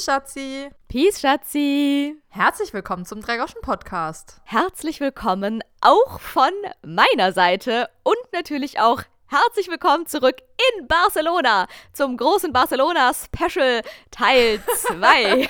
Peace, Schatzi. Peace, Schatzi. Herzlich willkommen zum Dreigoschen-Podcast. Herzlich willkommen auch von meiner Seite und natürlich auch herzlich willkommen zurück in Barcelona zum großen Barcelona Special Teil 2.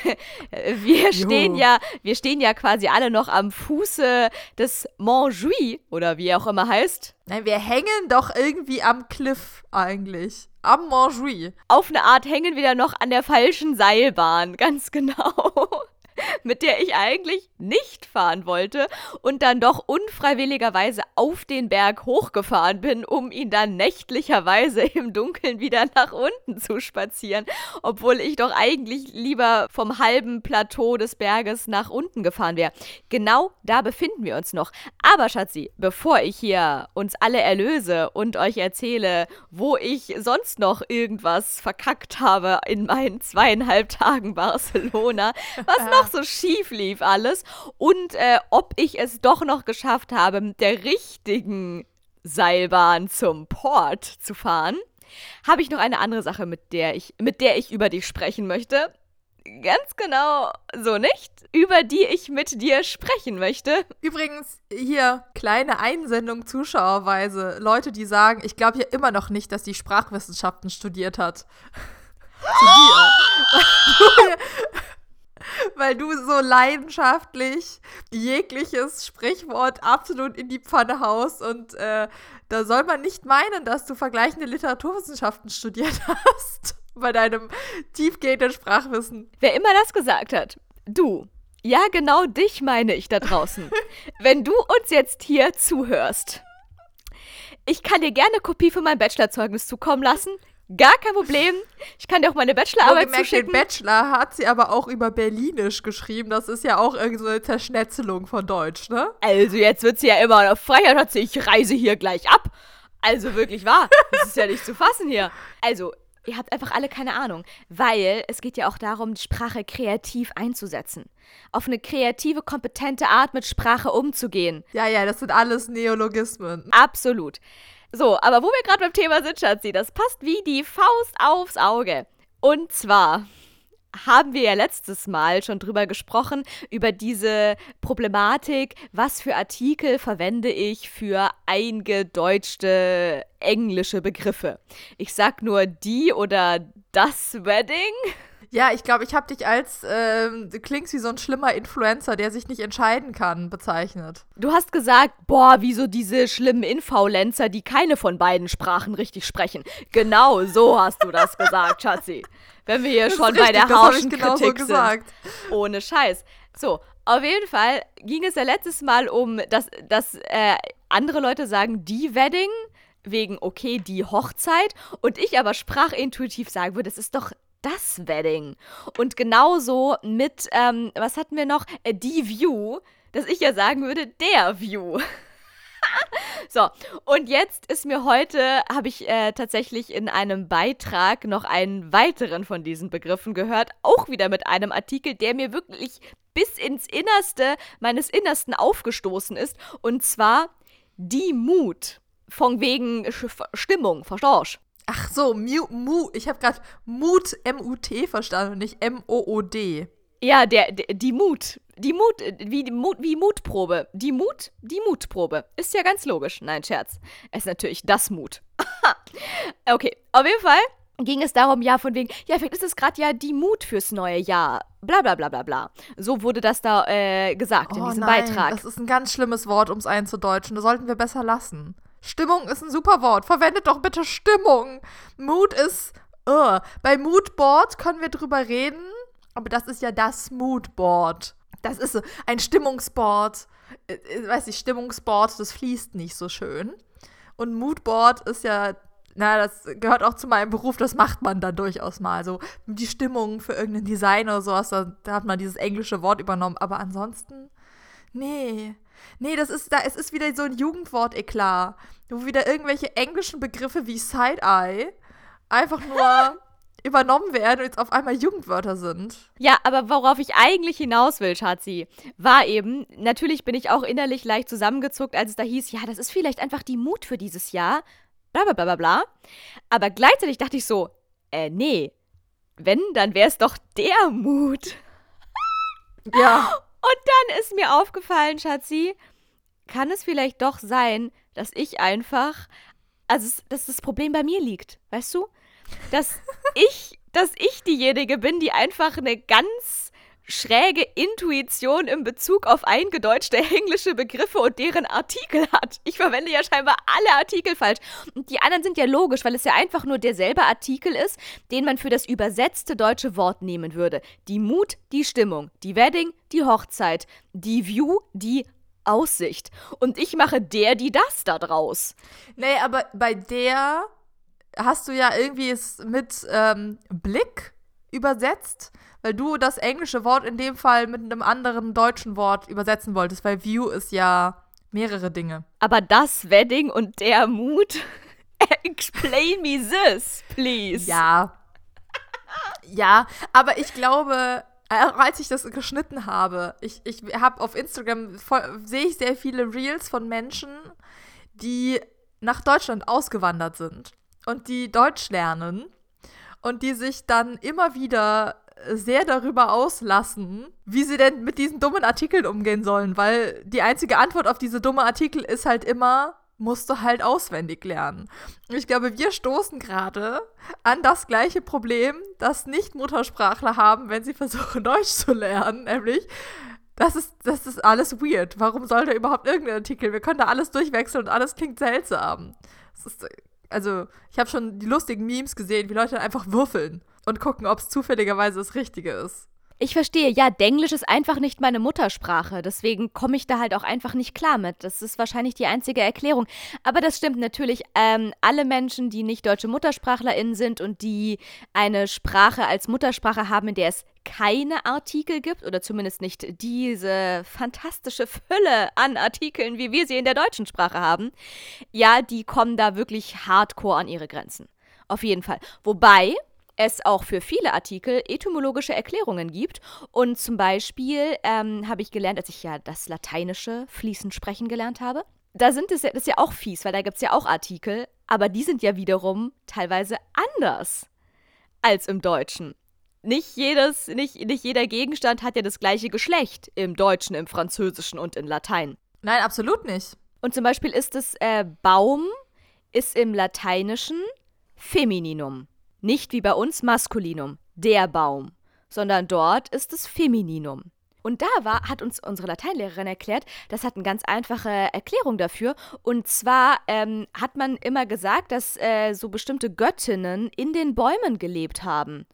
wir stehen ja, wir stehen ja quasi alle noch am Fuße des Montjuic oder wie er auch immer heißt. Nein, wir hängen doch irgendwie am Cliff eigentlich. Am Montjuic. Auf eine Art hängen wir da noch an der falschen Seilbahn, ganz genau. mit der ich eigentlich nicht fahren wollte und dann doch unfreiwilligerweise auf den Berg hochgefahren bin, um ihn dann nächtlicherweise im Dunkeln wieder nach unten zu spazieren, obwohl ich doch eigentlich lieber vom halben Plateau des Berges nach unten gefahren wäre. Genau da befinden wir uns noch. Aber Schatzi, bevor ich hier uns alle erlöse und euch erzähle, wo ich sonst noch irgendwas verkackt habe in meinen zweieinhalb Tagen Barcelona, was noch so schief lief alles und äh, ob ich es doch noch geschafft habe, mit der richtigen Seilbahn zum Port zu fahren, habe ich noch eine andere Sache, mit der ich, mit der ich über dich sprechen möchte. Ganz genau so nicht, über die ich mit dir sprechen möchte. Übrigens, hier kleine Einsendung zuschauerweise. Leute, die sagen, ich glaube ja immer noch nicht, dass die Sprachwissenschaften studiert hat. Zu dir. weil du so leidenschaftlich jegliches Sprichwort absolut in die Pfanne haust und äh, da soll man nicht meinen, dass du vergleichende Literaturwissenschaften studiert hast bei deinem tiefgehenden Sprachwissen. Wer immer das gesagt hat, du. Ja, genau dich meine ich da draußen. Wenn du uns jetzt hier zuhörst. Ich kann dir gerne Kopie von meinem Bachelorzeugnis zukommen lassen. Gar kein Problem. Ich kann dir auch meine Bachelorarbeit gemerkt, zuschicken. Den Bachelor hat sie aber auch über Berlinisch geschrieben. Das ist ja auch irgendeine so Zerschnetzelung von Deutsch, ne? Also jetzt wird sie ja immer auf Freiheit hat sie, ich reise hier gleich ab. Also wirklich wahr. Das ist ja nicht zu fassen hier. Also, ihr habt einfach alle keine Ahnung. Weil es geht ja auch darum, die Sprache kreativ einzusetzen. Auf eine kreative, kompetente Art mit Sprache umzugehen. Ja, ja, das sind alles Neologismen. Absolut. So, aber wo wir gerade beim Thema sind, Schatzi, das passt wie die Faust aufs Auge. Und zwar haben wir ja letztes Mal schon drüber gesprochen, über diese Problematik, was für Artikel verwende ich für eingedeutschte englische Begriffe. Ich sag nur die oder das Wedding. Ja, ich glaube, ich habe dich als, äh, du klingst wie so ein schlimmer Influencer, der sich nicht entscheiden kann, bezeichnet. Du hast gesagt, boah, wieso diese schlimmen Influencer, die keine von beiden Sprachen richtig sprechen. Genau so hast du das gesagt, Schatzi. Wenn wir hier das schon bei der harschen genau Kritik so sind. Ohne Scheiß. So, auf jeden Fall ging es ja letztes Mal um, dass, dass äh, andere Leute sagen, die Wedding wegen, okay, die Hochzeit und ich aber sprachintuitiv sagen würde, das ist doch das Wedding. Und genauso mit, ähm, was hatten wir noch? Äh, die View, dass ich ja sagen würde, der View. so, und jetzt ist mir heute, habe ich äh, tatsächlich in einem Beitrag noch einen weiteren von diesen Begriffen gehört, auch wieder mit einem Artikel, der mir wirklich bis ins Innerste meines Innersten aufgestoßen ist, und zwar die Mut. Von wegen Stimmung, verstehst Ach so, Mu, Mu ich habe gerade Mut, M-U-T verstanden und nicht M-O-O-D. Ja, der, der, die Mut. Die Mut, wie, die Mut, wie Mutprobe. Die Mut, die Mutprobe. Ist ja ganz logisch. Nein, Scherz. Es ist natürlich das Mut. okay, auf jeden Fall ging es darum, ja, von wegen, ja, vielleicht ist es gerade ja die Mut fürs neue Jahr. Bla bla bla bla bla. So wurde das da äh, gesagt oh, in diesem nein, Beitrag. Das ist ein ganz schlimmes Wort, um es einzudeutschen. Das sollten wir besser lassen. Stimmung ist ein super Wort. Verwendet doch bitte Stimmung. Mood ist. Uh. Bei Moodboard können wir drüber reden, aber das ist ja das Moodboard. Das ist ein Stimmungsboard. Äh, äh, weiß ich, Stimmungsboard, das fließt nicht so schön. Und Moodboard ist ja na, das gehört auch zu meinem Beruf, das macht man dann durchaus mal. So die Stimmung für irgendein Design oder sowas, da, da hat man dieses englische Wort übernommen. Aber ansonsten, nee. Nee, das ist, da, es ist wieder so ein Jugendwort-Eklat, wo wieder irgendwelche englischen Begriffe wie Side-Eye einfach nur übernommen werden und jetzt auf einmal Jugendwörter sind. Ja, aber worauf ich eigentlich hinaus will, Schatzi, war eben, natürlich bin ich auch innerlich leicht zusammengezuckt, als es da hieß, ja, das ist vielleicht einfach die Mut für dieses Jahr, bla bla bla bla bla. Aber gleichzeitig dachte ich so, äh, nee, wenn, dann wäre es doch der Mut. Ja. Und dann ist mir aufgefallen, Schatzi, kann es vielleicht doch sein, dass ich einfach, also dass das Problem bei mir liegt, weißt du? Dass ich, dass ich diejenige bin, die einfach eine ganz schräge Intuition in Bezug auf eingedeutschte englische Begriffe und deren Artikel hat. Ich verwende ja scheinbar alle Artikel falsch. Und die anderen sind ja logisch, weil es ja einfach nur derselbe Artikel ist, den man für das übersetzte deutsche Wort nehmen würde. Die Mut, die Stimmung, die Wedding, die Hochzeit, die View, die Aussicht. Und ich mache der, die das da draus. Nee, aber bei der hast du ja irgendwie es mit ähm, Blick übersetzt weil du das englische Wort in dem Fall mit einem anderen deutschen Wort übersetzen wolltest, weil View ist ja mehrere Dinge. Aber das Wedding und der Mut, explain me this, please. Ja. Ja, aber ich glaube, äh, als ich das geschnitten habe, ich, ich habe auf Instagram, sehe ich sehr viele Reels von Menschen, die nach Deutschland ausgewandert sind und die Deutsch lernen und die sich dann immer wieder sehr darüber auslassen, wie sie denn mit diesen dummen Artikeln umgehen sollen, weil die einzige Antwort auf diese dumme Artikel ist halt immer, musst du halt auswendig lernen. Ich glaube, wir stoßen gerade an das gleiche Problem, das Nicht-Muttersprachler haben, wenn sie versuchen, Deutsch zu lernen, nämlich, das ist, das ist alles weird. Warum soll da überhaupt irgendein Artikel? Wir können da alles durchwechseln und alles klingt seltsam. Ist, also, ich habe schon die lustigen Memes gesehen, wie Leute einfach würfeln und gucken, ob es zufälligerweise das Richtige ist. Ich verstehe, ja, Denglisch ist einfach nicht meine Muttersprache. Deswegen komme ich da halt auch einfach nicht klar mit. Das ist wahrscheinlich die einzige Erklärung. Aber das stimmt natürlich. Ähm, alle Menschen, die nicht deutsche MuttersprachlerInnen sind und die eine Sprache als Muttersprache haben, in der es keine Artikel gibt oder zumindest nicht diese fantastische Fülle an Artikeln, wie wir sie in der deutschen Sprache haben, ja, die kommen da wirklich hardcore an ihre Grenzen. Auf jeden Fall. Wobei, es auch für viele Artikel etymologische Erklärungen gibt. Und zum Beispiel ähm, habe ich gelernt, als ich ja das Lateinische fließend sprechen gelernt habe. Da sind es ja, das ist ja auch fies, weil da gibt es ja auch Artikel, aber die sind ja wiederum teilweise anders als im Deutschen. Nicht, jedes, nicht, nicht jeder Gegenstand hat ja das gleiche Geschlecht im Deutschen, im Französischen und in Latein. Nein, absolut nicht. Und zum Beispiel ist es äh, Baum, ist im Lateinischen Femininum. Nicht wie bei uns Maskulinum, der Baum, sondern dort ist es Femininum. Und da war, hat uns unsere Lateinlehrerin erklärt, das hat eine ganz einfache Erklärung dafür. Und zwar ähm, hat man immer gesagt, dass äh, so bestimmte Göttinnen in den Bäumen gelebt haben.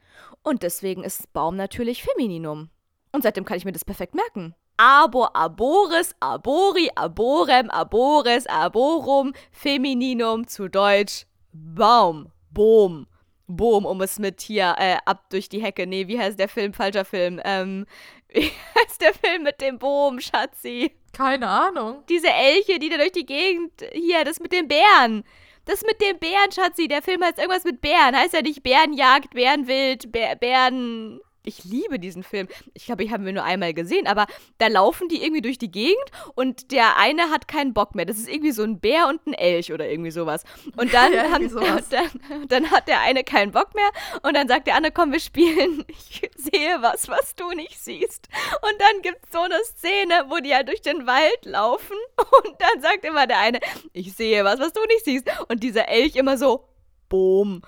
Und deswegen ist Baum natürlich Femininum. Und seitdem kann ich mir das perfekt merken. Arbor, arboris, arbori, arborem, arbores, arborum, Femininum, zu Deutsch Baum, Boom. Boom, um es mit hier äh, ab durch die Hecke. Nee, wie heißt der Film? Falscher Film. Ähm, wie heißt der Film mit dem Boom, Schatzi? Keine Ahnung. Diese Elche, die da durch die Gegend. Hier, das mit den Bären. Das mit dem Bären, Schatzi. Der Film heißt irgendwas mit Bären. Heißt ja nicht Bärenjagd, Bärenwild, Bär, Bären ich liebe diesen Film. Ich glaube, ich habe ihn nur einmal gesehen, aber da laufen die irgendwie durch die Gegend und der eine hat keinen Bock mehr. Das ist irgendwie so ein Bär und ein Elch oder irgendwie sowas. Und dann, ja, haben, dann, dann, hat der eine keinen Bock mehr und dann sagt der andere, komm, wir spielen. Ich sehe was, was du nicht siehst. Und dann gibt es so eine Szene, wo die halt durch den Wald laufen und dann sagt immer der eine, ich sehe was, was du nicht siehst. Und dieser Elch immer so, Boom.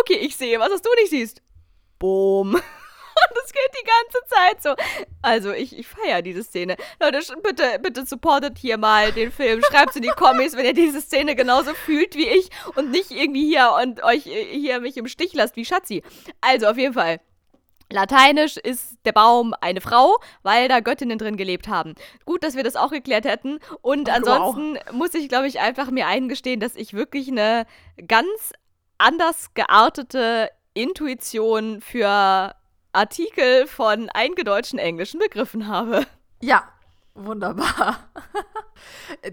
Okay, ich sehe was, was du nicht siehst. Boom. Und das geht die ganze Zeit so. Also, ich, ich feiere diese Szene. Leute, bitte, bitte supportet hier mal den Film. Schreibt in die Kommis, wenn ihr diese Szene genauso fühlt wie ich und nicht irgendwie hier und euch hier mich im Stich lasst wie Schatzi. Also, auf jeden Fall. Lateinisch ist der Baum eine Frau, weil da Göttinnen drin gelebt haben. Gut, dass wir das auch geklärt hätten. Und ansonsten wow. muss ich, glaube ich, einfach mir eingestehen, dass ich wirklich eine ganz anders geartete Intuition für Artikel von eingedeutschten englischen Begriffen habe. Ja, Wunderbar.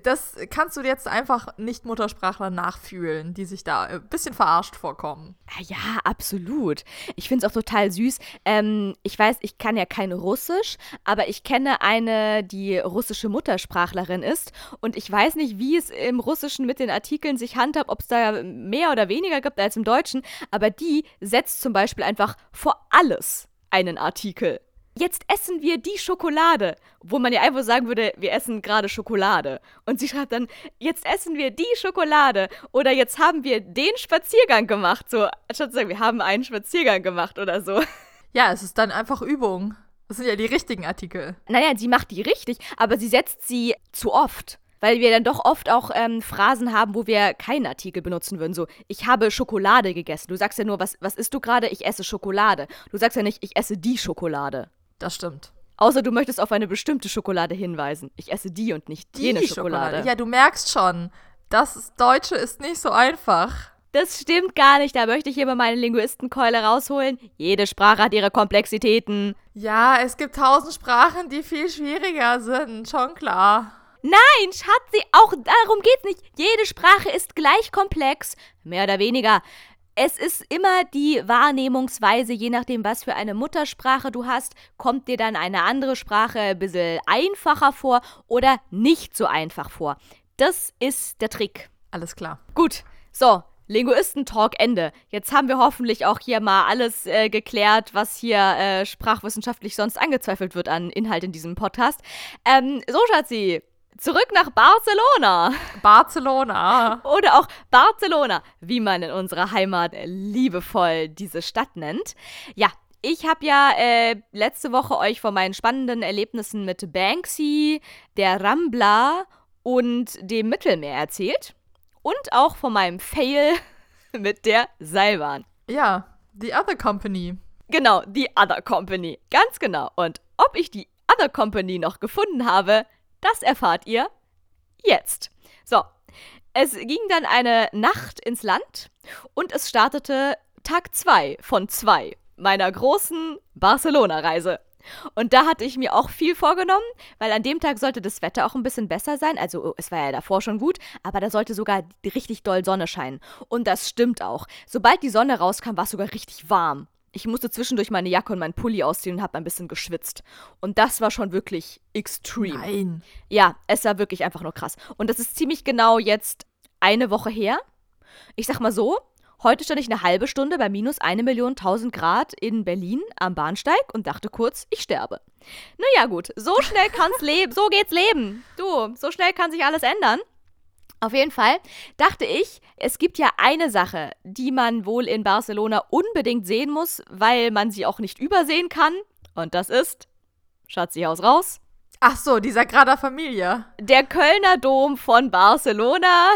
Das kannst du jetzt einfach Nicht-Muttersprachler nachfühlen, die sich da ein bisschen verarscht vorkommen. Ah ja, absolut. Ich finde es auch total süß. Ähm, ich weiß, ich kann ja kein Russisch, aber ich kenne eine, die russische Muttersprachlerin ist. Und ich weiß nicht, wie es im Russischen mit den Artikeln sich handhabt, ob es da mehr oder weniger gibt als im Deutschen. Aber die setzt zum Beispiel einfach vor alles einen Artikel jetzt essen wir die Schokolade. Wo man ja einfach sagen würde, wir essen gerade Schokolade. Und sie schreibt dann, jetzt essen wir die Schokolade. Oder jetzt haben wir den Spaziergang gemacht. So, anstatt zu sagen, wir haben einen Spaziergang gemacht oder so. Ja, es ist dann einfach Übung. Das sind ja die richtigen Artikel. Naja, sie macht die richtig, aber sie setzt sie zu oft weil wir dann doch oft auch ähm, Phrasen haben, wo wir keinen Artikel benutzen würden. So, ich habe Schokolade gegessen. Du sagst ja nur, was, was isst du gerade? Ich esse Schokolade. Du sagst ja nicht, ich esse die Schokolade. Das stimmt. Außer du möchtest auf eine bestimmte Schokolade hinweisen. Ich esse die und nicht die jene Schokolade. Schokolade. Ja, du merkst schon, das Deutsche ist nicht so einfach. Das stimmt gar nicht. Da möchte ich hier mal meine Linguistenkeule rausholen. Jede Sprache hat ihre Komplexitäten. Ja, es gibt tausend Sprachen, die viel schwieriger sind. Schon klar. Nein, Schatzi, auch darum geht's nicht. Jede Sprache ist gleich komplex. Mehr oder weniger. Es ist immer die Wahrnehmungsweise, je nachdem, was für eine Muttersprache du hast, kommt dir dann eine andere Sprache ein bisschen einfacher vor oder nicht so einfach vor. Das ist der Trick. Alles klar. Gut, so, Linguisten-Talk Ende. Jetzt haben wir hoffentlich auch hier mal alles äh, geklärt, was hier äh, sprachwissenschaftlich sonst angezweifelt wird an Inhalt in diesem Podcast. Ähm, so, Schatzi, Zurück nach Barcelona. Barcelona. Oder auch Barcelona, wie man in unserer Heimat liebevoll diese Stadt nennt. Ja, ich habe ja äh, letzte Woche euch von meinen spannenden Erlebnissen mit Banksy, der Rambla und dem Mittelmeer erzählt. Und auch von meinem Fail mit der Seilbahn. Ja, The Other Company. Genau, The Other Company. Ganz genau. Und ob ich die Other Company noch gefunden habe, das erfahrt ihr jetzt. So, es ging dann eine Nacht ins Land und es startete Tag 2 von 2 meiner großen Barcelona-Reise. Und da hatte ich mir auch viel vorgenommen, weil an dem Tag sollte das Wetter auch ein bisschen besser sein. Also es war ja davor schon gut, aber da sollte sogar richtig doll Sonne scheinen. Und das stimmt auch. Sobald die Sonne rauskam, war es sogar richtig warm. Ich musste zwischendurch meine Jacke und meinen Pulli ausziehen und habe ein bisschen geschwitzt. Und das war schon wirklich extrem. Nein. Ja, es war wirklich einfach nur krass. Und das ist ziemlich genau jetzt eine Woche her. Ich sag mal so, heute stand ich eine halbe Stunde bei minus eine Million tausend Grad in Berlin am Bahnsteig und dachte kurz, ich sterbe. Naja, gut, so schnell kann's leben, so geht's leben. Du, so schnell kann sich alles ändern. Auf jeden Fall dachte ich, es gibt ja eine Sache, die man wohl in Barcelona unbedingt sehen muss, weil man sie auch nicht übersehen kann. Und das ist, Schatzihaus raus. Ach so, die Sagrada Familia. Der Kölner Dom von Barcelona.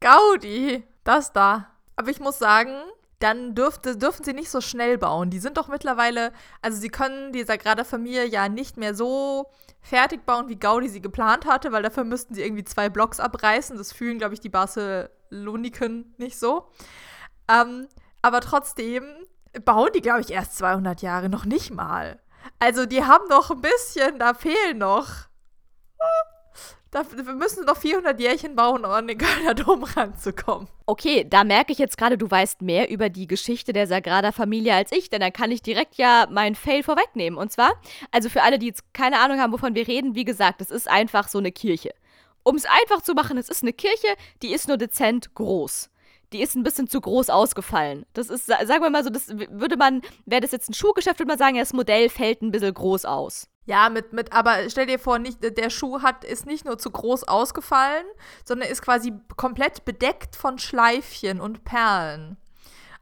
Gaudi, das da. Aber ich muss sagen, dann dürfte, dürfen sie nicht so schnell bauen. Die sind doch mittlerweile, also sie können die Sagrada Familia ja nicht mehr so fertig bauen, wie Gaudi sie geplant hatte, weil dafür müssten sie irgendwie zwei Blocks abreißen. Das fühlen, glaube ich, die Barceloniken nicht so. Ähm, aber trotzdem bauen die, glaube ich, erst 200 Jahre, noch nicht mal. Also die haben noch ein bisschen, da fehlen noch wir müssen noch 400 Jährchen bauen, um an den Kölner Dom ranzukommen. Okay, da merke ich jetzt gerade, du weißt mehr über die Geschichte der Sagrada Familia als ich, denn dann kann ich direkt ja meinen Fail vorwegnehmen. Und zwar, also für alle, die jetzt keine Ahnung haben, wovon wir reden, wie gesagt, es ist einfach so eine Kirche. Um es einfach zu machen, es ist eine Kirche, die ist nur dezent groß die ist ein bisschen zu groß ausgefallen. Das ist, sagen wir mal so, das würde man, wäre das jetzt ein Schuhgeschäft, würde man sagen, das Modell fällt ein bisschen groß aus. Ja, mit, mit, aber stell dir vor, nicht, der Schuh hat, ist nicht nur zu groß ausgefallen, sondern ist quasi komplett bedeckt von Schleifchen und Perlen.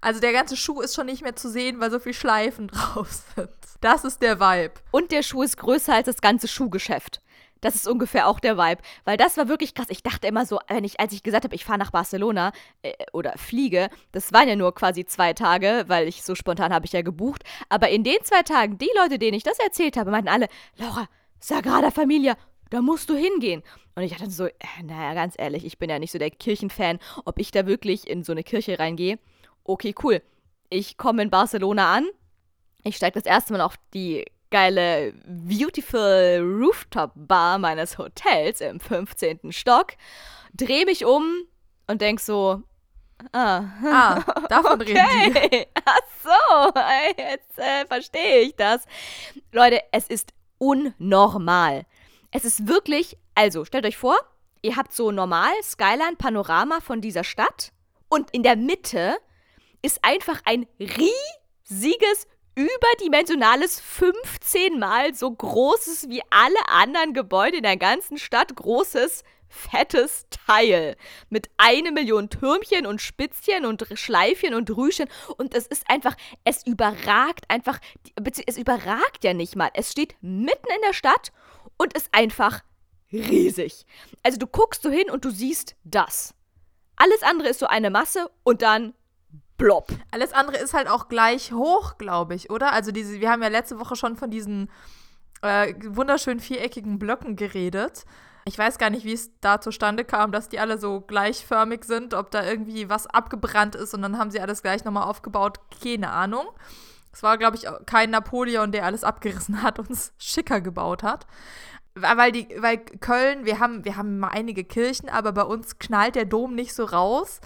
Also der ganze Schuh ist schon nicht mehr zu sehen, weil so viel Schleifen drauf sind. Das ist der Vibe. Und der Schuh ist größer als das ganze Schuhgeschäft. Das ist ungefähr auch der Vibe. Weil das war wirklich krass. Ich dachte immer so, wenn ich, als ich gesagt habe, ich fahre nach Barcelona äh, oder fliege, das waren ja nur quasi zwei Tage, weil ich so spontan habe ich ja gebucht. Aber in den zwei Tagen, die Leute, denen ich das erzählt habe, meinten alle, Laura, Sagrada Familia, da musst du hingehen. Und ich dachte so, äh, naja, ganz ehrlich, ich bin ja nicht so der Kirchenfan, ob ich da wirklich in so eine Kirche reingehe. Okay, cool. Ich komme in Barcelona an. Ich steige das erste Mal auf die geile Beautiful Rooftop Bar meines Hotels im 15. Stock, drehe mich um und denk so, Ah, ah davon okay. reden die. Ach so, jetzt äh, verstehe ich das. Leute, es ist unnormal. Es ist wirklich, also stellt euch vor, ihr habt so normal Skyline-Panorama von dieser Stadt und in der Mitte ist einfach ein riesiges, überdimensionales, 15 mal so großes wie alle anderen Gebäude in der ganzen Stadt großes fettes Teil mit eine Million Türmchen und Spitzchen und Schleifchen und Rüschen und es ist einfach, es überragt einfach, es überragt ja nicht mal. Es steht mitten in der Stadt und ist einfach riesig. Also du guckst so hin und du siehst das. Alles andere ist so eine Masse und dann blob. Alles andere ist halt auch gleich hoch, glaube ich, oder? Also diese, wir haben ja letzte Woche schon von diesen äh, wunderschönen viereckigen Blöcken geredet. Ich weiß gar nicht, wie es da zustande kam, dass die alle so gleichförmig sind, ob da irgendwie was abgebrannt ist und dann haben sie alles gleich nochmal aufgebaut. Keine Ahnung. Es war, glaube ich, kein Napoleon, der alles abgerissen hat und es schicker gebaut hat. Weil, die, weil Köln, wir haben, wir haben mal einige Kirchen, aber bei uns knallt der Dom nicht so raus,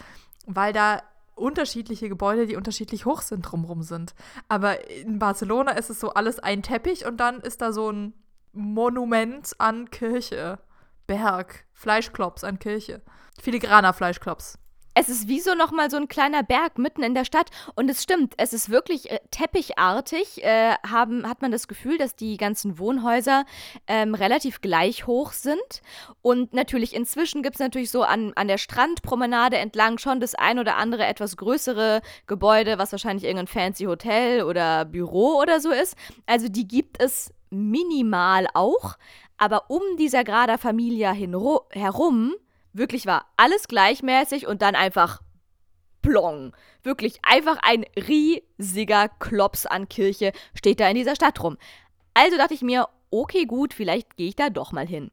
weil da unterschiedliche Gebäude, die unterschiedlich hoch sind, drumherum sind. Aber in Barcelona ist es so alles ein Teppich und dann ist da so ein Monument an Kirche. Berg, Fleischklops an Kirche. Filigraner Fleischklops. Es ist wie so nochmal so ein kleiner Berg mitten in der Stadt. Und es stimmt, es ist wirklich äh, teppichartig. Äh, haben, hat man das Gefühl, dass die ganzen Wohnhäuser ähm, relativ gleich hoch sind. Und natürlich inzwischen gibt es natürlich so an, an der Strandpromenade entlang schon das ein oder andere etwas größere Gebäude, was wahrscheinlich irgendein fancy Hotel oder Büro oder so ist. Also die gibt es minimal auch. Aber um die Sagrada Familia herum wirklich war alles gleichmäßig und dann einfach plong. Wirklich einfach ein riesiger Klops an Kirche steht da in dieser Stadt rum. Also dachte ich mir, okay, gut, vielleicht gehe ich da doch mal hin.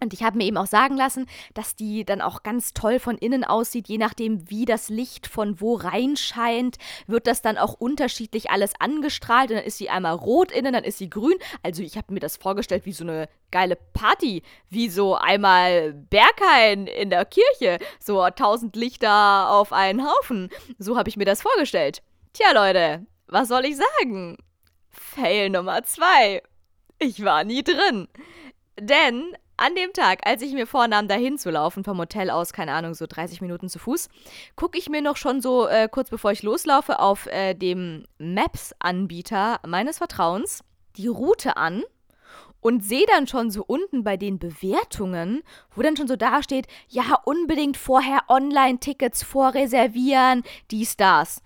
Und ich habe mir eben auch sagen lassen, dass die dann auch ganz toll von innen aussieht, je nachdem, wie das Licht von wo reinscheint, wird das dann auch unterschiedlich alles angestrahlt. Und dann ist sie einmal rot innen, dann ist sie grün. Also ich habe mir das vorgestellt wie so eine geile Party, wie so einmal Berghain in der Kirche, so tausend Lichter auf einen Haufen. So habe ich mir das vorgestellt. Tja, Leute, was soll ich sagen? Fail Nummer zwei. Ich war nie drin. Denn an dem Tag, als ich mir vornahm, dahin zu laufen, vom Hotel aus, keine Ahnung, so 30 Minuten zu Fuß, gucke ich mir noch schon so äh, kurz bevor ich loslaufe auf äh, dem Maps-Anbieter meines Vertrauens die Route an und sehe dann schon so unten bei den Bewertungen, wo dann schon so dasteht, ja, unbedingt vorher Online-Tickets vorreservieren, dies, das.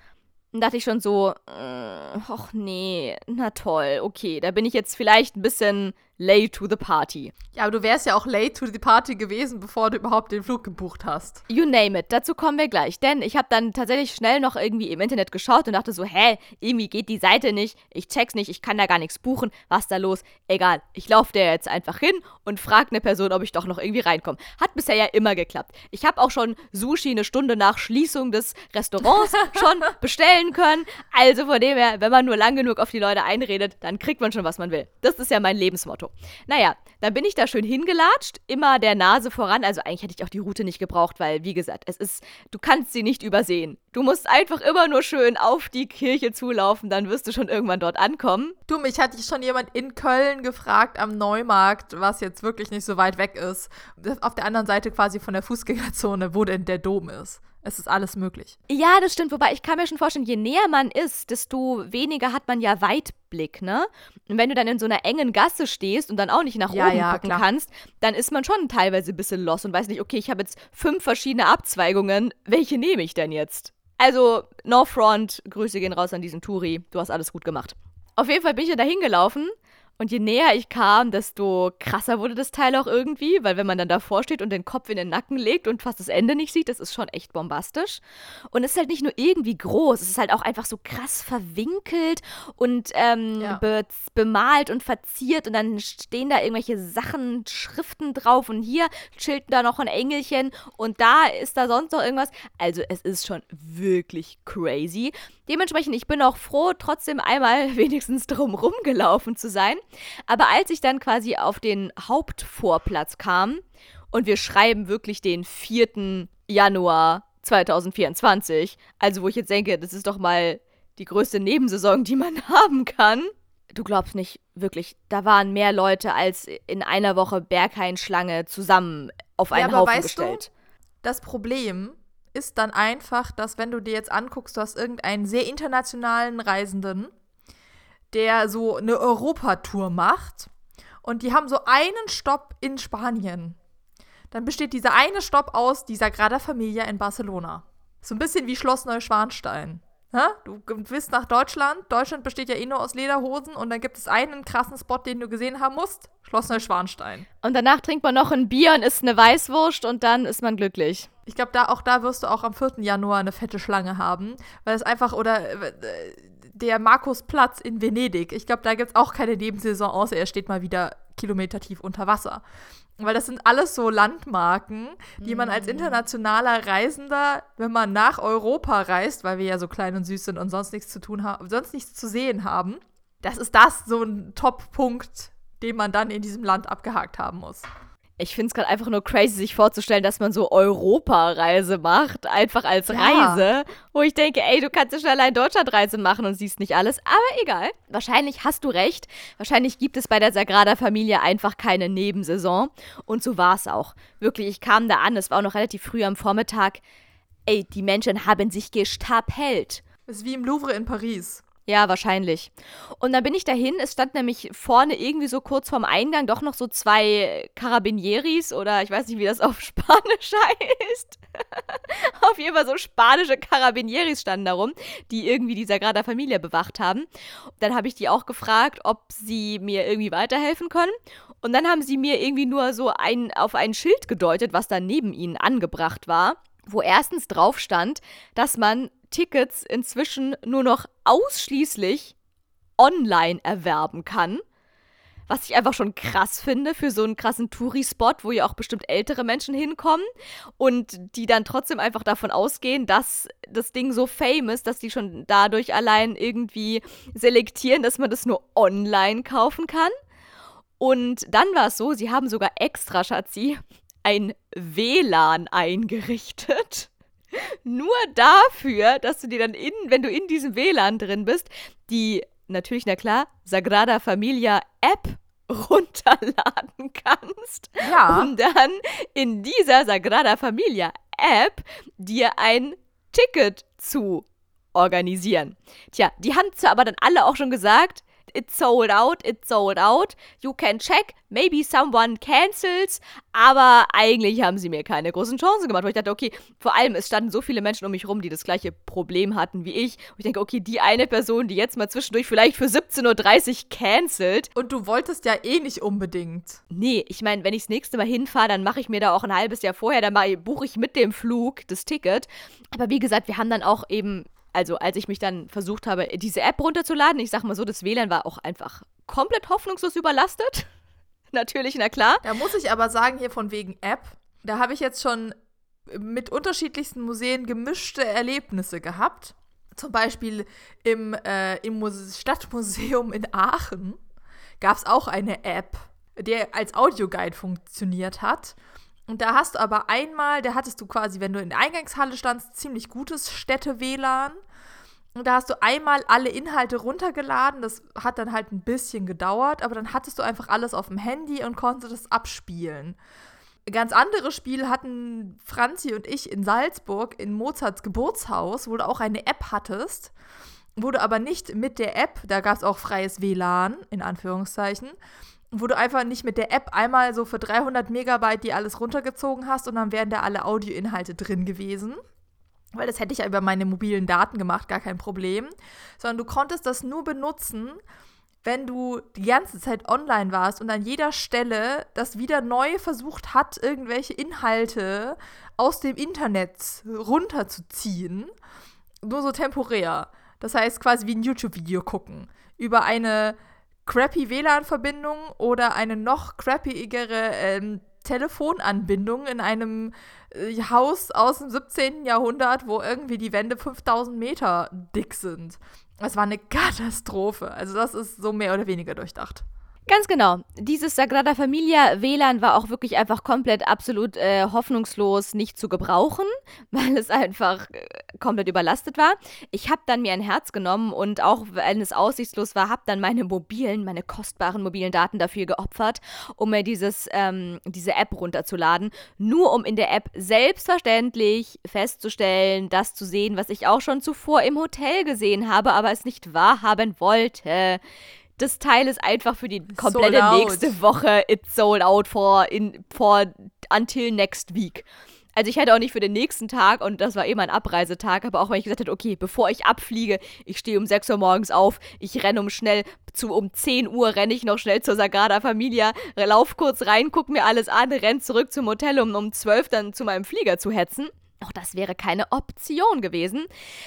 Dann dachte ich schon so, äh, ach nee, na toll, okay, da bin ich jetzt vielleicht ein bisschen late to the party. Ja, aber du wärst ja auch late to the party gewesen, bevor du überhaupt den Flug gebucht hast. You name it. Dazu kommen wir gleich. Denn ich habe dann tatsächlich schnell noch irgendwie im Internet geschaut und dachte so, hä, irgendwie geht die Seite nicht. Ich check's nicht, ich kann da gar nichts buchen. Was da los? Egal. Ich laufe da jetzt einfach hin und frage eine Person, ob ich doch noch irgendwie reinkomme. Hat bisher ja immer geklappt. Ich habe auch schon Sushi eine Stunde nach Schließung des Restaurants schon bestellen können. Also von dem her, wenn man nur lang genug auf die Leute einredet, dann kriegt man schon, was man will. Das ist ja mein Lebensmotto. Naja, dann bin ich da schön hingelatscht, immer der Nase voran. Also eigentlich hätte ich auch die Route nicht gebraucht, weil, wie gesagt, es ist, du kannst sie nicht übersehen. Du musst einfach immer nur schön auf die Kirche zulaufen, dann wirst du schon irgendwann dort ankommen. Du, mich hatte schon jemand in Köln gefragt am Neumarkt, was jetzt wirklich nicht so weit weg ist. Auf der anderen Seite quasi von der Fußgängerzone, wo denn der Dom ist. Es ist alles möglich. Ja, das stimmt. Wobei ich kann mir schon vorstellen, je näher man ist, desto weniger hat man ja Weitblick, ne? Und wenn du dann in so einer engen Gasse stehst und dann auch nicht nach ja, oben ja, gucken klar. kannst, dann ist man schon teilweise ein bisschen los und weiß nicht, okay, ich habe jetzt fünf verschiedene Abzweigungen. Welche nehme ich denn jetzt? Also, no front, Grüße gehen raus an diesen Turi. Du hast alles gut gemacht. Auf jeden Fall bin ich ja da hingelaufen und je näher ich kam, desto krasser wurde das Teil auch irgendwie, weil wenn man dann davor steht und den Kopf in den Nacken legt und fast das Ende nicht sieht, das ist schon echt bombastisch. Und es ist halt nicht nur irgendwie groß, es ist halt auch einfach so krass verwinkelt und ähm, ja. be bemalt und verziert und dann stehen da irgendwelche Sachen, Schriften drauf und hier chillt da noch ein Engelchen und da ist da sonst noch irgendwas. Also es ist schon wirklich crazy. Dementsprechend, ich bin auch froh, trotzdem einmal wenigstens drumrum gelaufen zu sein. Aber als ich dann quasi auf den Hauptvorplatz kam und wir schreiben wirklich den 4. Januar 2024, also wo ich jetzt denke, das ist doch mal die größte Nebensaison, die man haben kann. Du glaubst nicht, wirklich, da waren mehr Leute als in einer Woche Berghain-Schlange zusammen auf einen ja, Haufen weißt gestellt. Du, das Problem ist dann einfach, dass wenn du dir jetzt anguckst, du hast irgendeinen sehr internationalen Reisenden, der so eine Europatour macht und die haben so einen Stopp in Spanien. Dann besteht dieser eine Stopp aus dieser Grada Familia in Barcelona. So ein bisschen wie Schloss Neuschwanstein. Ha? Du bist nach Deutschland. Deutschland besteht ja eh nur aus Lederhosen und dann gibt es einen krassen Spot, den du gesehen haben musst. Schloss Neuschwanstein. Und danach trinkt man noch ein Bier und isst eine Weißwurst und dann ist man glücklich. Ich glaube, da, auch da wirst du auch am 4. Januar eine fette Schlange haben. Weil es einfach, oder äh, der Markusplatz in Venedig. Ich glaube, da gibt es auch keine Nebensaison, außer er steht mal wieder kilometertief unter Wasser. Weil das sind alles so Landmarken, die man als mhm. internationaler Reisender, wenn man nach Europa reist, weil wir ja so klein und süß sind und sonst nichts zu tun haben, sonst nichts zu sehen haben, das ist das so ein Top-Punkt, den man dann in diesem Land abgehakt haben muss ich finde es gerade einfach nur crazy, sich vorzustellen, dass man so Europareise macht, einfach als ja. Reise, wo ich denke, ey, du kannst ja schon allein Deutschlandreise machen und siehst nicht alles, aber egal. Wahrscheinlich hast du recht. Wahrscheinlich gibt es bei der Sagrada Familie einfach keine Nebensaison und so war es auch. Wirklich, ich kam da an, es war auch noch relativ früh am Vormittag. Ey, die Menschen haben sich gestapelt. Das ist wie im Louvre in Paris. Ja, wahrscheinlich. Und dann bin ich dahin. Es stand nämlich vorne irgendwie so kurz vorm Eingang doch noch so zwei Carabinieris oder ich weiß nicht, wie das auf Spanisch heißt. auf jeden Fall so spanische Carabinieris standen da rum, die irgendwie die Sagrada Familia bewacht haben. Dann habe ich die auch gefragt, ob sie mir irgendwie weiterhelfen können. Und dann haben sie mir irgendwie nur so ein, auf ein Schild gedeutet, was da neben ihnen angebracht war wo erstens drauf stand, dass man Tickets inzwischen nur noch ausschließlich online erwerben kann. Was ich einfach schon krass finde für so einen krassen Touri-Spot, wo ja auch bestimmt ältere Menschen hinkommen und die dann trotzdem einfach davon ausgehen, dass das Ding so fame ist, dass die schon dadurch allein irgendwie selektieren, dass man das nur online kaufen kann. Und dann war es so, sie haben sogar extra, Schatzi, ein WLAN eingerichtet. Nur dafür, dass du dir dann in, wenn du in diesem WLAN drin bist, die natürlich, na klar, Sagrada Familia App runterladen kannst. Ja. Um dann in dieser Sagrada Familia App dir ein Ticket zu organisieren. Tja, die haben zwar aber dann alle auch schon gesagt, it's sold out, it's sold out. You can check, maybe someone cancels. Aber eigentlich haben sie mir keine großen Chancen gemacht. Wo ich dachte, okay, vor allem, es standen so viele Menschen um mich rum, die das gleiche Problem hatten wie ich. Und ich denke, okay, die eine Person, die jetzt mal zwischendurch vielleicht für 17.30 Uhr cancelt. Und du wolltest ja eh nicht unbedingt. Nee, ich meine, wenn ich das nächste Mal hinfahre, dann mache ich mir da auch ein halbes Jahr vorher, dann buche ich mit dem Flug das Ticket. Aber wie gesagt, wir haben dann auch eben also als ich mich dann versucht habe, diese App runterzuladen, ich sag mal so, das WLAN war auch einfach komplett hoffnungslos überlastet. Natürlich, na klar. Da muss ich aber sagen, hier von wegen App, da habe ich jetzt schon mit unterschiedlichsten Museen gemischte Erlebnisse gehabt. Zum Beispiel im, äh, im Stadtmuseum in Aachen gab es auch eine App, die als Audioguide funktioniert hat. Und da hast du aber einmal, da hattest du quasi, wenn du in der Eingangshalle standst, ziemlich gutes Städte-WLAN. Und da hast du einmal alle Inhalte runtergeladen. Das hat dann halt ein bisschen gedauert, aber dann hattest du einfach alles auf dem Handy und konntest das abspielen. Ganz andere Spiel hatten Franzi und ich in Salzburg in Mozarts Geburtshaus, wo du auch eine App hattest, wo du aber nicht mit der App, da gab es auch freies WLAN, in Anführungszeichen, wo du einfach nicht mit der App einmal so für 300 Megabyte die alles runtergezogen hast und dann wären da alle Audioinhalte drin gewesen. Weil das hätte ich ja über meine mobilen Daten gemacht, gar kein Problem. Sondern du konntest das nur benutzen, wenn du die ganze Zeit online warst und an jeder Stelle das wieder neu versucht hat, irgendwelche Inhalte aus dem Internet runterzuziehen. Nur so temporär. Das heißt quasi wie ein YouTube-Video gucken. Über eine crappy WLAN-Verbindung oder eine noch crappigere ähm, Telefonanbindung in einem äh, Haus aus dem 17. Jahrhundert, wo irgendwie die Wände 5000 Meter dick sind. Es war eine Katastrophe. Also das ist so mehr oder weniger durchdacht. Ganz genau. Dieses Sagrada Familia WLAN war auch wirklich einfach komplett absolut äh, hoffnungslos nicht zu gebrauchen, weil es einfach äh, komplett überlastet war. Ich habe dann mir ein Herz genommen und auch wenn es aussichtslos war, habe dann meine mobilen, meine kostbaren mobilen Daten dafür geopfert, um mir dieses, ähm, diese App runterzuladen, nur um in der App selbstverständlich festzustellen, das zu sehen, was ich auch schon zuvor im Hotel gesehen habe, aber es nicht wahrhaben wollte das Teil ist einfach für die komplette nächste Woche it's sold out for, in, for until next week. Also ich hätte auch nicht für den nächsten Tag, und das war eh mein Abreisetag, aber auch wenn ich gesagt hätte, okay, bevor ich abfliege, ich stehe um 6 Uhr morgens auf, ich renne um schnell, zu um 10 Uhr renne ich noch schnell zur Sagrada Familia, lauf kurz rein, guck mir alles an, renn zurück zum Hotel, um um 12 dann zu meinem Flieger zu hetzen. Auch das wäre keine Option gewesen.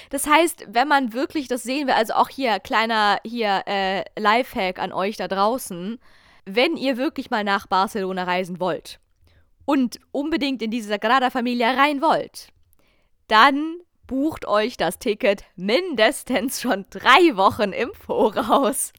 Das heißt, wenn man wirklich das sehen will, also auch hier kleiner hier äh, Lifehack an euch da draußen, wenn ihr wirklich mal nach Barcelona reisen wollt und unbedingt in diese Sagrada Familia rein wollt, dann bucht euch das Ticket mindestens schon drei Wochen im Voraus.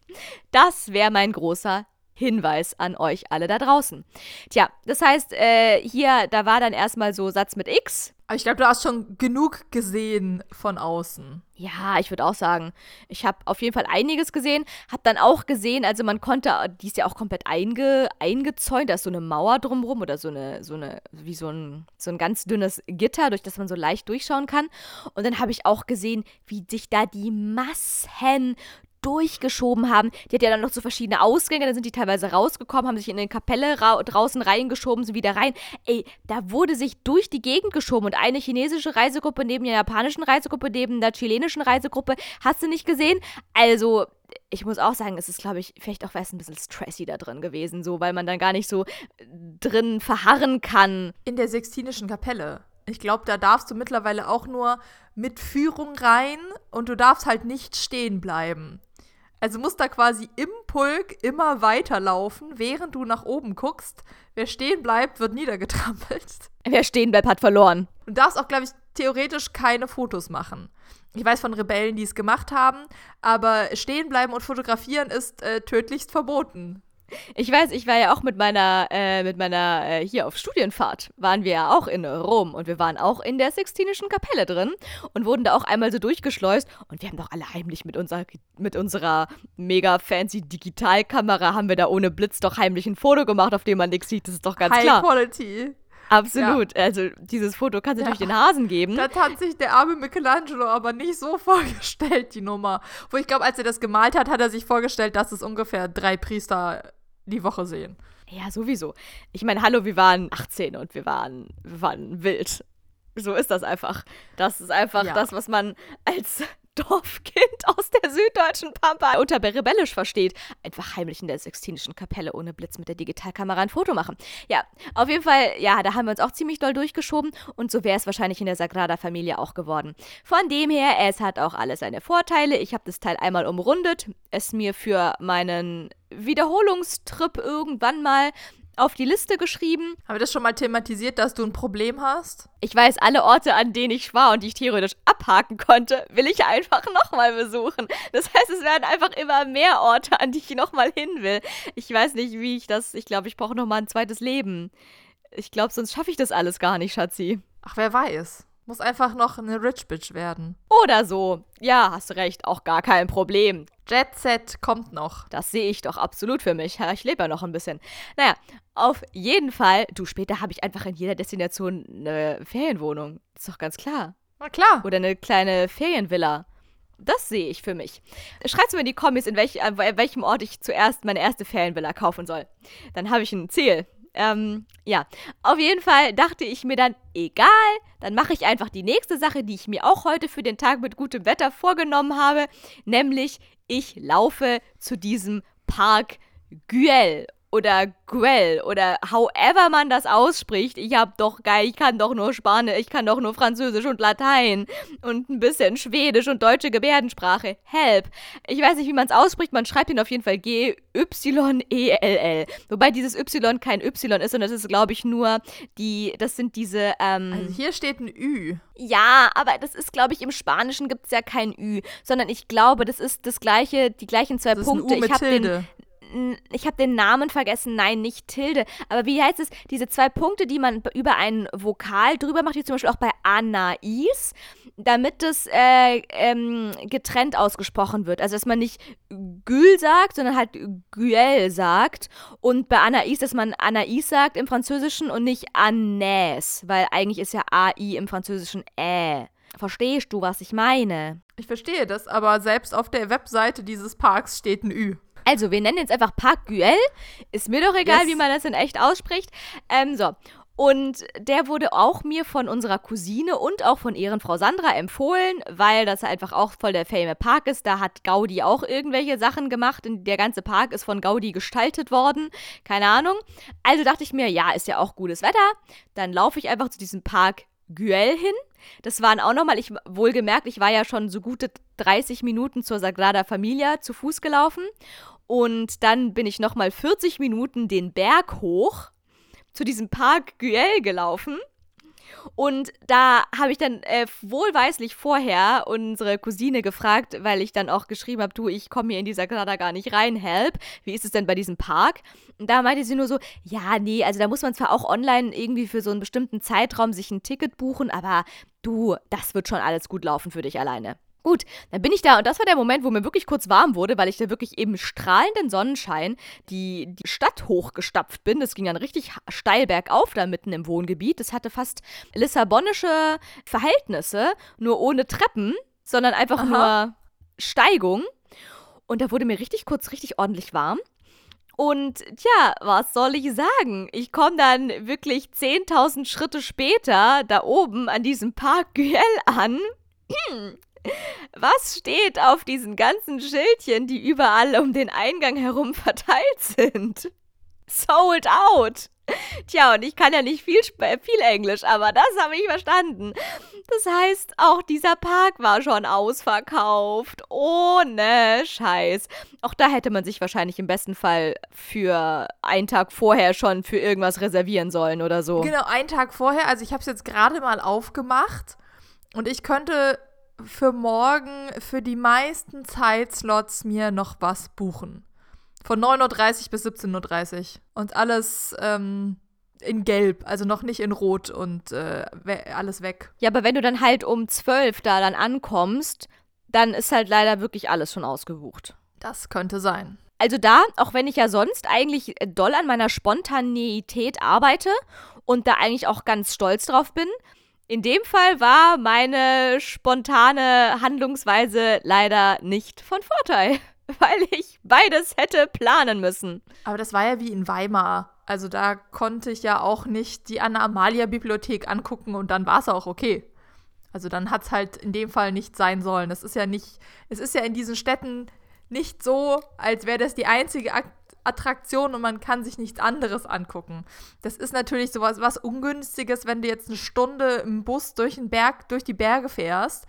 Das wäre mein großer Hinweis an euch alle da draußen. Tja, das heißt, äh, hier, da war dann erstmal so Satz mit X. Ich glaube, du hast schon genug gesehen von außen. Ja, ich würde auch sagen, ich habe auf jeden Fall einiges gesehen. Habe dann auch gesehen, also man konnte, die ist ja auch komplett einge, eingezäunt, da ist so eine Mauer drumrum oder so eine, so eine, wie so ein, so ein ganz dünnes Gitter, durch das man so leicht durchschauen kann. Und dann habe ich auch gesehen, wie sich da die Massen durchgeschoben haben. Die hat ja dann noch so verschiedene Ausgänge, dann sind die teilweise rausgekommen, haben sich in eine Kapelle ra draußen reingeschoben, sind wieder rein. Ey, da wurde sich durch die Gegend geschoben und eine chinesische Reisegruppe neben der japanischen Reisegruppe, neben der chilenischen Reisegruppe, hast du nicht gesehen? Also, ich muss auch sagen, es ist, glaube ich, vielleicht auch ein bisschen stressy da drin gewesen, so, weil man dann gar nicht so drin verharren kann. In der Sextinischen Kapelle. Ich glaube, da darfst du mittlerweile auch nur mit Führung rein und du darfst halt nicht stehen bleiben. Also musst da quasi im Pulk immer weiterlaufen, während du nach oben guckst. Wer stehen bleibt, wird niedergetrampelt. Wer stehen bleibt, hat verloren. Du darfst auch, glaube ich, theoretisch keine Fotos machen. Ich weiß von Rebellen, die es gemacht haben, aber stehen bleiben und fotografieren ist äh, tödlichst verboten. Ich weiß, ich war ja auch mit meiner, äh, mit meiner, äh, hier auf Studienfahrt, waren wir ja auch in Rom und wir waren auch in der Sixtinischen Kapelle drin und wurden da auch einmal so durchgeschleust und wir haben doch alle heimlich mit unserer, mit unserer mega fancy Digitalkamera haben wir da ohne Blitz doch heimlich ein Foto gemacht, auf dem man nichts sieht, das ist doch ganz High klar. Quality. Absolut. Ja. Also dieses Foto kannst du ja. natürlich den Hasen geben. Das hat sich der arme Michelangelo aber nicht so vorgestellt, die Nummer. Wo ich glaube, als er das gemalt hat, hat er sich vorgestellt, dass es ungefähr drei Priester die Woche sehen. Ja, sowieso. Ich meine, hallo, wir waren 18 und wir waren, wir waren wild. So ist das einfach. Das ist einfach ja. das, was man als Dorfkind aus der süddeutschen Pampa unter rebellisch versteht. Einfach heimlich in der Sextinischen Kapelle ohne Blitz mit der Digitalkamera ein Foto machen. Ja, auf jeden Fall, ja, da haben wir uns auch ziemlich doll durchgeschoben und so wäre es wahrscheinlich in der Sagrada Familie auch geworden. Von dem her, es hat auch alles seine Vorteile. Ich habe das Teil einmal umrundet, es mir für meinen Wiederholungstrip irgendwann mal auf die Liste geschrieben. Haben wir das schon mal thematisiert, dass du ein Problem hast? Ich weiß, alle Orte, an denen ich war und die ich theoretisch abhaken konnte, will ich einfach nochmal besuchen. Das heißt, es werden einfach immer mehr Orte, an die ich nochmal hin will. Ich weiß nicht, wie ich das. Ich glaube, ich brauche nochmal ein zweites Leben. Ich glaube, sonst schaffe ich das alles gar nicht, Schatzi. Ach, wer weiß. Muss einfach noch eine Rich Bitch werden. Oder so. Ja, hast du recht, auch gar kein Problem. Jet Set kommt noch. Das sehe ich doch absolut für mich. Ich lebe ja noch ein bisschen. Naja, auf jeden Fall, du, später habe ich einfach in jeder Destination eine Ferienwohnung. Ist doch ganz klar. Na klar. Oder eine kleine Ferienvilla. Das sehe ich für mich. Schreibt mir in die Kommis, in welch, an welchem Ort ich zuerst meine erste Ferienvilla kaufen soll. Dann habe ich ein Ziel. Ähm, ja, auf jeden Fall dachte ich mir dann, egal, dann mache ich einfach die nächste Sache, die ich mir auch heute für den Tag mit gutem Wetter vorgenommen habe, nämlich ich laufe zu diesem Park Güell oder Guel oder however man das ausspricht. Ich hab doch geil, ich kann doch nur Spanisch, ich kann doch nur Französisch und Latein und ein bisschen Schwedisch und deutsche Gebärdensprache. Help. Ich weiß nicht, wie man es ausspricht, man schreibt ihn auf jeden Fall G-Y-E-L-L. Wobei dieses Y kein Y ist, sondern das ist, glaube ich, nur die, das sind diese, ähm, Also hier steht ein Ü. ja, aber das ist, glaube ich, im Spanischen gibt es ja kein Ü, sondern ich glaube, das ist das gleiche, die gleichen zwei Das ist ein Punkte. Ich habe den, ich habe den Namen vergessen. Nein, nicht Tilde. Aber wie heißt es? Diese zwei Punkte, die man über einen Vokal drüber macht, wie zum Beispiel auch bei Anais, damit es äh, ähm, getrennt ausgesprochen wird. Also, dass man nicht Gül sagt, sondern halt Güel sagt. Und bei Anais, dass man Anais sagt im Französischen und nicht Anais, weil eigentlich ist ja AI im Französischen Ä. Verstehst du, was ich meine? Ich verstehe das, aber selbst auf der Webseite dieses Parks steht ein Ü. Also, wir nennen jetzt einfach Park Güell. Ist mir doch egal, Yes. wie man das in echt ausspricht. Ähm, so. Und der wurde auch mir von unserer Cousine und auch von Ehrenfrau Sandra empfohlen, weil das einfach auch voll der fame Park ist. Da hat Gaudi auch irgendwelche Sachen gemacht. Und der ganze Park ist von Gaudi gestaltet worden. Keine Ahnung. Also dachte ich mir, ja, ist ja auch gutes Wetter. Dann laufe ich einfach zu diesem Park Güell hin. Das waren auch nochmal, ich wohlgemerkt, ich war ja schon so gute 30 Minuten zur Sagrada Familia zu Fuß gelaufen. Und dann bin ich nochmal 40 Minuten den Berg hoch zu diesem Park Güell gelaufen. Und da habe ich dann äh, wohlweislich vorher unsere Cousine gefragt, weil ich dann auch geschrieben habe, du, ich komme hier in dieser Sagrada gar nicht rein, help. Wie ist es denn bei diesem Park? Und da meinte sie nur so, ja, nee, also da muss man zwar auch online irgendwie für so einen bestimmten Zeitraum sich ein Ticket buchen, aber du, das wird schon alles gut laufen für dich alleine. Gut, dann bin ich da und das war der Moment, wo mir wirklich kurz warm wurde, weil ich da wirklich im strahlenden Sonnenschein die, die Stadt hochgestapft bin. Das ging dann richtig steil bergauf da mitten im Wohngebiet. Das hatte fast lissabonische Verhältnisse, nur ohne Treppen, sondern einfach Aha. nur Steigung. Und da wurde mir richtig kurz richtig ordentlich warm. Und tja, was soll ich sagen? Ich komme dann wirklich 10.000 Schritte später da oben an diesem Park Güell an. Was steht auf diesen ganzen Schildchen, die überall um den Eingang herum verteilt sind? Sold out. Tja, und ich kann ja nicht viel, viel Englisch, aber das habe ich verstanden. Das heißt, auch dieser Park war schon ausverkauft. Ohne Scheiß. Auch da hätte man sich wahrscheinlich im besten Fall für einen Tag vorher schon für irgendwas reservieren sollen oder so. Genau, einen Tag vorher. Also ich habe es jetzt gerade mal aufgemacht und ich könnte für morgen für die meisten Zeitslots mir noch was buchen. Von 9.30 Uhr bis 17.30 Uhr. Und alles ähm, in Gelb, also noch nicht in Rot und äh, we alles weg. Ja, aber wenn du dann halt um 12 da dann ankommst, dann ist halt leider wirklich alles schon ausgebucht. Das könnte sein. Also da, auch wenn ich ja sonst eigentlich doll an meiner Spontaneität arbeite und da eigentlich auch ganz stolz drauf bin, in dem Fall war meine spontane Handlungsweise leider nicht von Vorteil, weil ich beides hätte planen müssen. Aber das war ja wie in Weimar. Also da konnte ich ja auch nicht die Anna-Amalia-Bibliothek angucken und dann war es auch okay. Also dann hat es halt in dem Fall nicht sein sollen. Es ist ja nicht, es ist ja in diesen Städten nicht so, als wäre das die einzige Ak Attraktion und man kann sich nichts anderes angucken. Das ist natürlich sowas was Ungünstiges, wenn du jetzt eine Stunde im Bus durch den Berg, durch die Berge fährst,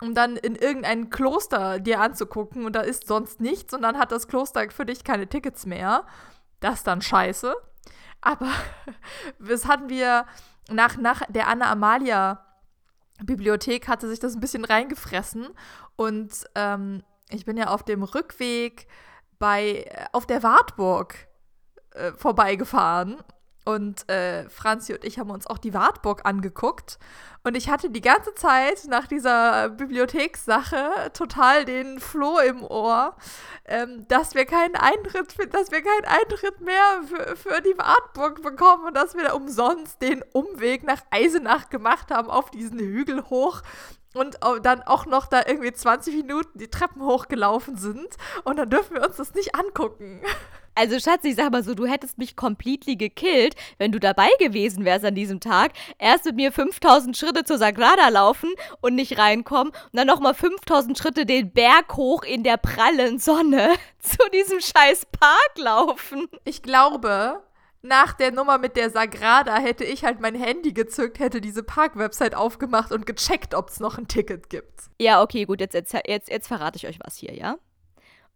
um dann in irgendein Kloster dir anzugucken und da ist sonst nichts und dann hat das Kloster für dich keine Tickets mehr. Das ist dann scheiße. Aber das hatten wir nach, nach der Anna Amalia Bibliothek hatte sich das ein bisschen reingefressen und ähm, ich bin ja auf dem Rückweg bei äh, auf der Wartburg äh, vorbeigefahren. Und äh, Franzi und ich haben uns auch die Wartburg angeguckt. Und ich hatte die ganze Zeit nach dieser Bibliothekssache total den Floh im Ohr, ähm, dass wir keinen Eintritt, dass wir keinen Eintritt mehr für, für die Wartburg bekommen und dass wir da umsonst den Umweg nach Eisenach gemacht haben auf diesen Hügel hoch und dann auch noch da irgendwie 20 Minuten die Treppen hochgelaufen sind und dann dürfen wir uns das nicht angucken. Also Schatz, ich sag mal so, du hättest mich completely gekillt, wenn du dabei gewesen wärst an diesem Tag. Erst mit mir 5000 Schritte zur Sagrada laufen und nicht reinkommen und dann nochmal 5000 Schritte den Berg hoch in der prallen Sonne zu diesem scheiß Park laufen. Ich glaube, nach der Nummer mit der Sagrada hätte ich halt mein Handy gezückt, hätte diese Park-Website aufgemacht und gecheckt, ob es noch ein Ticket gibt. Ja, okay, gut, jetzt, jetzt, jetzt, jetzt verrate ich euch was hier, ja?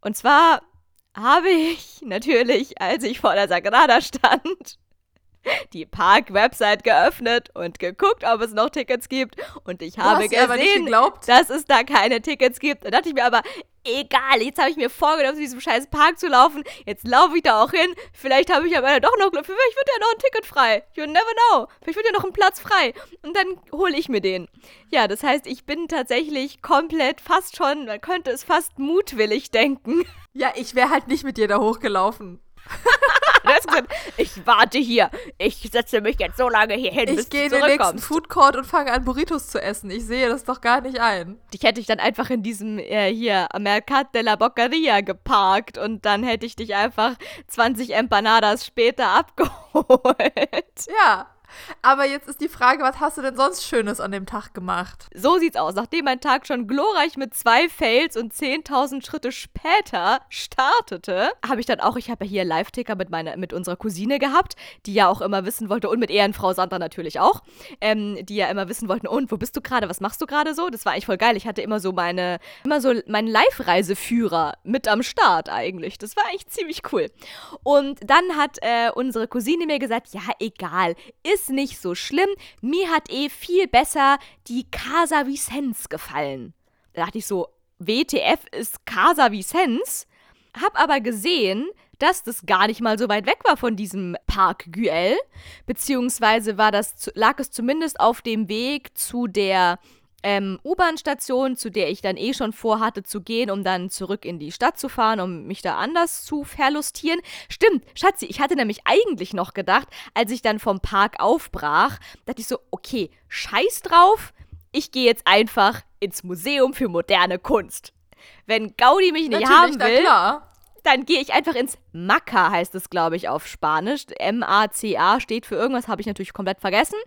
Und zwar habe ich natürlich, als ich vor der Sagrada stand, die Park-Website geöffnet und geguckt, ob es noch Tickets gibt. Und ich habe gesehen, dass es da keine Tickets gibt. Da dachte ich mir aber, egal, jetzt habe ich mir vorgenommen, zu diesem scheiß Park zu laufen. Jetzt laufe ich da auch hin. Vielleicht habe ich aber doch noch, vielleicht wird ja noch ein Ticket frei. You never know. Vielleicht wird ja noch ein Platz frei. Und dann hole ich mir den. Ja, das heißt, ich bin tatsächlich komplett fast schon, man könnte es fast mutwillig denken. Ja, ich wäre halt nicht mit dir da hochgelaufen. gesagt, ich warte hier. Ich setze mich jetzt so lange hier hin, ich bis du zurückkommst. Ich gehe in den nächsten Food Court und fange an, Burritos zu essen. Ich sehe das doch gar nicht ein. Dich hätte ich dann einfach in diesem, äh, hier, Mercat de la Boccheria geparkt und dann hätte ich dich einfach 20 Empanadas später abgeholt. Ja, aber jetzt ist die Frage, was hast du denn sonst Schönes an dem Tag gemacht? So sieht's aus. Nachdem mein Tag schon glorreich mit zwei Fails und 10.000 Schritte später startete, habe ich dann auch, ich habe ja hier Live-Ticker mit, mit unserer Cousine gehabt, die ja auch immer wissen wollte, und mit Ehrenfrau Sandra natürlich auch, ähm, die ja immer wissen wollten, und wo bist du gerade, was machst du gerade so? Das war eigentlich voll geil. Ich hatte immer so meine, immer so meinen Live-Reiseführer mit am Start eigentlich. Das war eigentlich ziemlich cool. Und dann hat äh, unsere Cousine mir gesagt, ja, egal, ist ist nicht so schlimm. Mir hat eh viel besser die Casa Vicens gefallen. Da dachte ich so, WTF ist Casa Vicens? Hab aber gesehen, dass das gar nicht mal so weit weg war von diesem Park Güell. Beziehungsweise war das, lag es zumindest auf dem Weg zu der ähm, U-Bahn-Station, zu der ich dann eh schon vorhatte zu gehen, um dann zurück in die Stadt zu fahren, um mich da anders zu verlustieren. Stimmt, Schatzi, ich hatte nämlich eigentlich noch gedacht, als ich dann vom Park aufbrach, dachte ich so, okay, scheiß drauf, ich gehe jetzt einfach ins Museum für moderne Kunst. Wenn Gaudi mich nicht Natürlich, haben will, dann gehe ich einfach ins Maca, heißt es, glaube ich, auf Spanisch. M-A-C-A steht für irgendwas, habe ich natürlich komplett vergessen.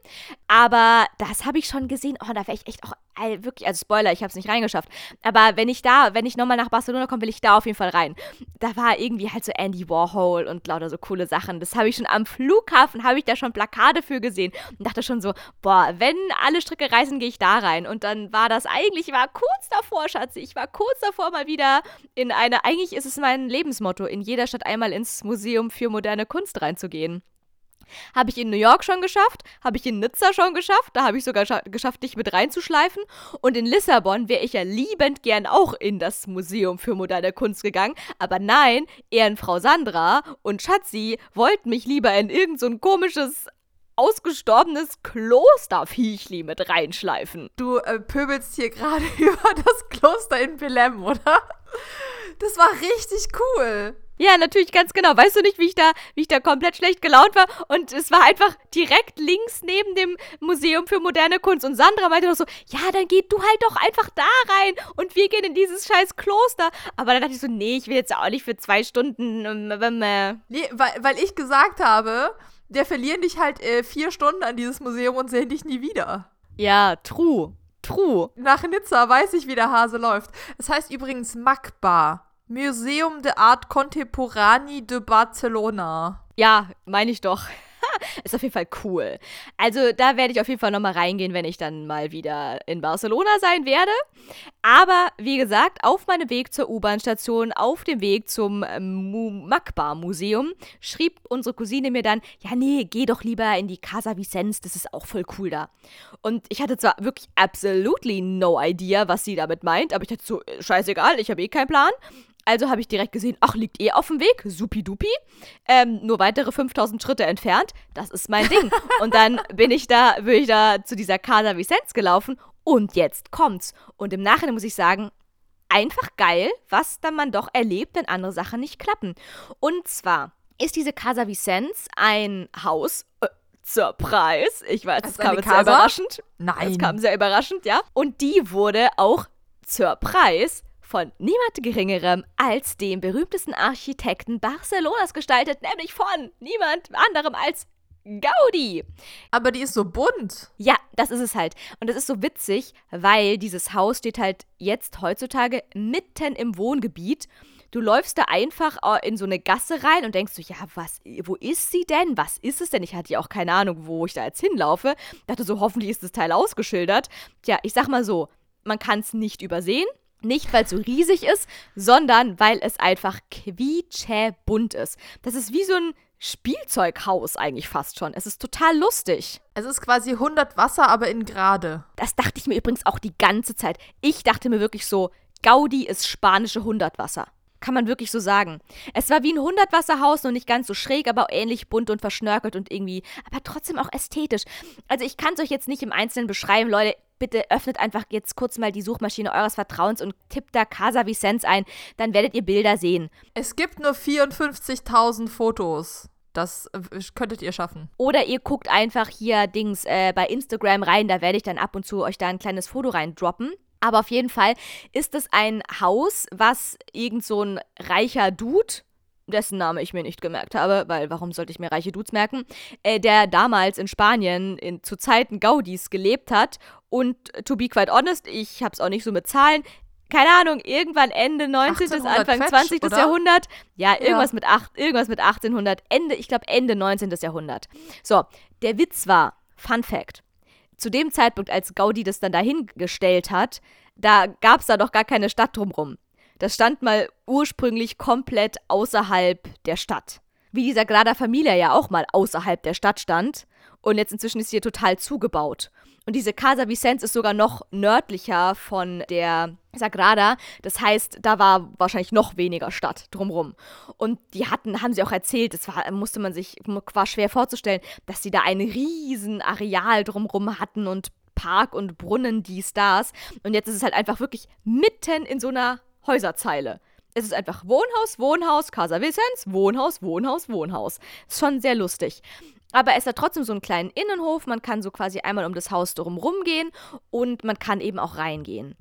Aber das habe ich schon gesehen. Oh, da wäre ich echt auch wirklich, also Spoiler, ich habe es nicht reingeschafft. Aber wenn ich da, wenn ich nochmal nach Barcelona komme, will ich da auf jeden Fall rein. Da war irgendwie halt so Andy Warhol und lauter so coole Sachen. Das habe ich schon am Flughafen, habe ich da schon Plakate für gesehen und dachte schon so, boah, wenn alle Stricke reisen, gehe ich da rein. Und dann war das eigentlich, ich war kurz davor, Schatzi, ich war kurz davor mal wieder in eine, eigentlich ist es mein Lebensmotto, in jeder Stadt einmal ins Museum für moderne Kunst reinzugehen. Habe ich in New York schon geschafft, habe ich in Nizza schon geschafft, da habe ich sogar geschafft, dich mit reinzuschleifen. Und in Lissabon wäre ich ja liebend gern auch in das Museum für moderne Kunst gegangen. Aber nein, Ehrenfrau Sandra und Schatzi wollten mich lieber in irgend so komisches ausgestorbenes Klosterviechli mit reinschleifen. Du äh, pöbelst hier gerade über das Kloster in Belem, oder? Das war richtig cool. Ja, natürlich ganz genau. Weißt du nicht, wie ich da, wie ich da komplett schlecht gelaunt war? Und es war einfach direkt links neben dem Museum für moderne Kunst. Und Sandra meinte doch so, ja, dann geh du halt doch einfach da rein und wir gehen in dieses scheiß Kloster. Aber dann dachte ich so, nee, ich will jetzt auch nicht für zwei Stunden. Ähm, ähm äh. Nee, weil, weil ich gesagt habe, der verlieren dich halt äh, vier Stunden an dieses Museum und sehen dich nie wieder. Ja, true. True. Nach Nizza weiß ich, wie der Hase läuft. Es heißt übrigens Magbar. Museum de Art Contemporani de Barcelona. Ja, meine ich doch. ist auf jeden Fall cool. Also da werde ich auf jeden Fall nochmal reingehen, wenn ich dann mal wieder in Barcelona sein werde. Aber wie gesagt, auf meinem Weg zur U-Bahn-Station, auf dem Weg zum ähm, Magbar-Museum, schrieb unsere Cousine mir dann, ja nee, geh doch lieber in die Casa Vicens, das ist auch voll cool da. Und ich hatte zwar wirklich absolutely no idea, was sie damit meint, aber ich hatte so, äh, scheißegal, ich habe eh keinen Plan. Also habe ich direkt gesehen, ach, liegt eh auf dem Weg, supidupi. Ähm, nur weitere 5000 Schritte entfernt, das ist mein Ding. und dann bin ich da, bin ich da zu dieser Casa Vicens gelaufen und jetzt kommt's. Und im Nachhinein muss ich sagen, einfach geil, was dann man doch erlebt, wenn andere Sachen nicht klappen. Und zwar ist diese Casa Vicens ein Haus, äh, Surprise. Ich weiß, es kam jetzt sehr überraschend. Nein. Es kam sehr überraschend, ja. Und die wurde auch Surprise von niemand Geringerem als dem berühmtesten Architekten Barcelonas gestaltet, nämlich von niemand anderem als Gaudi. Aber die ist so bunt. Ja, das ist es halt. Und das ist so witzig, weil dieses Haus steht halt jetzt heutzutage mitten im Wohngebiet. Du läufst da einfach äh, in so eine Gasse rein und denkst so, ja, was, wo ist sie denn? Was ist es denn? Ich hatte ja auch keine Ahnung, wo ich da jetzt hinlaufe. Dachte so, hoffentlich ist das Teil ausgeschildert. Tja, ich sag mal so, man kann es nicht übersehen. Nicht, weil es so riesig ist, sondern weil es einfach quietschebunt ist. Das ist wie so ein Spielzeughaus eigentlich fast schon. Es ist total lustig. Es ist quasi 100 Wasser, aber in gerade. Das dachte ich mir übrigens auch die ganze Zeit. Ich dachte mir wirklich so, Gaudi ist spanische 100 Wasser. Kann man wirklich so sagen. Es war wie ein Hundertwasserhaus, nur nicht ganz so schräg, aber ähnlich bunt und verschnörkelt und irgendwie, aber trotzdem auch ästhetisch. Also ich kann es euch jetzt nicht im Einzelnen beschreiben, Leute. Bitte öffnet einfach jetzt kurz mal die Suchmaschine eures Vertrauens und tippt da Casa Vicens ein, dann werdet ihr Bilder sehen. Es gibt nur 54.000 Fotos. Das äh, könntet ihr schaffen. Oder ihr guckt einfach hier Dings äh, bei Instagram rein, da werde ich dann ab und zu euch da ein kleines Foto reindroppen. Aber auf jeden Fall ist es ein Haus, was irgend so ein reicher Dude, dessen Name ich mir nicht gemerkt habe, weil warum sollte ich mir reiche Dudes merken, äh, der damals in Spanien in, zu Zeiten Gaudis gelebt hat. Und to be quite honest, ich habe es auch nicht so mit Zahlen, keine Ahnung, irgendwann Ende 19. bis Anfang Quetsch, 20. Oder? Jahrhundert. Ja, irgendwas, ja. Mit acht, irgendwas mit 1800. Ende, ich glaube Ende 19. Jahrhundert. So, der Witz war, Fun Fact, zu dem Zeitpunkt, als Gaudi das dann dahingestellt hat, da gab es da doch gar keine Stadt drumrum. Das stand mal ursprünglich komplett außerhalb der Stadt. Wie die Sagrada Familia ja auch mal außerhalb der Stadt stand. Und jetzt inzwischen ist sie hier total zugebaut. Und diese Casa Vicens ist sogar noch nördlicher von der Sagrada. Das heißt, da war wahrscheinlich noch weniger Stadt drumrum. Und die hatten, haben sie auch erzählt, das war, musste man sich, war schwer vorzustellen, dass sie da ein riesen Areal drumrum hatten und Park und Brunnen, dies, das. Und jetzt ist es halt einfach wirklich mitten in so einer Häuserzeile. Es ist einfach Wohnhaus, Wohnhaus, Casa Vicens, Wohnhaus, Wohnhaus, Wohnhaus. Ist schon sehr lustig. Aber es hat trotzdem so einen kleinen Innenhof. Man kann so quasi einmal um das Haus drumherum gehen und man kann eben auch reingehen.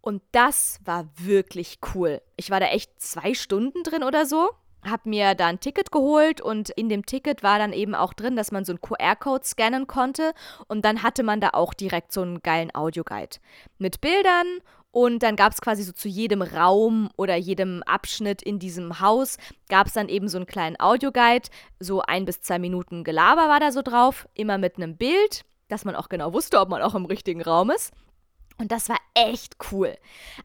Und das war wirklich cool. Ich war da echt zwei Stunden drin oder so. Hab mir da ein Ticket geholt und in dem Ticket war dann eben auch drin, dass man so einen QR-Code scannen konnte und dann hatte man da auch direkt so einen geilen Audioguide mit Bildern und dann gab es quasi so zu jedem Raum oder jedem Abschnitt in diesem Haus, gab es dann eben so einen kleinen Audioguide. So ein bis zwei Minuten Gelaber war da so drauf, immer mit einem Bild, dass man auch genau wusste, ob man auch im richtigen Raum ist. Und das war echt cool.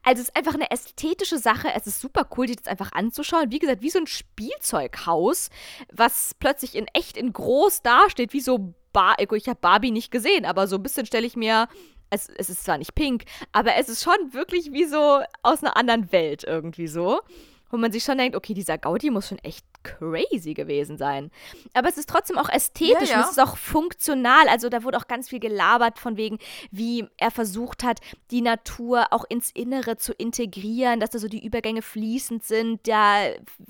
Also es ist einfach eine ästhetische Sache. Es ist super cool, sich das einfach anzuschauen. Wie gesagt, wie so ein Spielzeughaus, was plötzlich in echt in groß dasteht, wie so Bar ich habe Barbie nicht gesehen, aber so ein bisschen stelle ich mir es, es ist zwar nicht pink, aber es ist schon wirklich wie so aus einer anderen Welt irgendwie so. Wo man sich schon denkt, okay, dieser Gaudi muss schon echt crazy gewesen sein. Aber es ist trotzdem auch ästhetisch ja, ja. und es ist auch funktional. Also da wurde auch ganz viel gelabert von wegen, wie er versucht hat, die Natur auch ins Innere zu integrieren, dass da so die Übergänge fließend sind. Da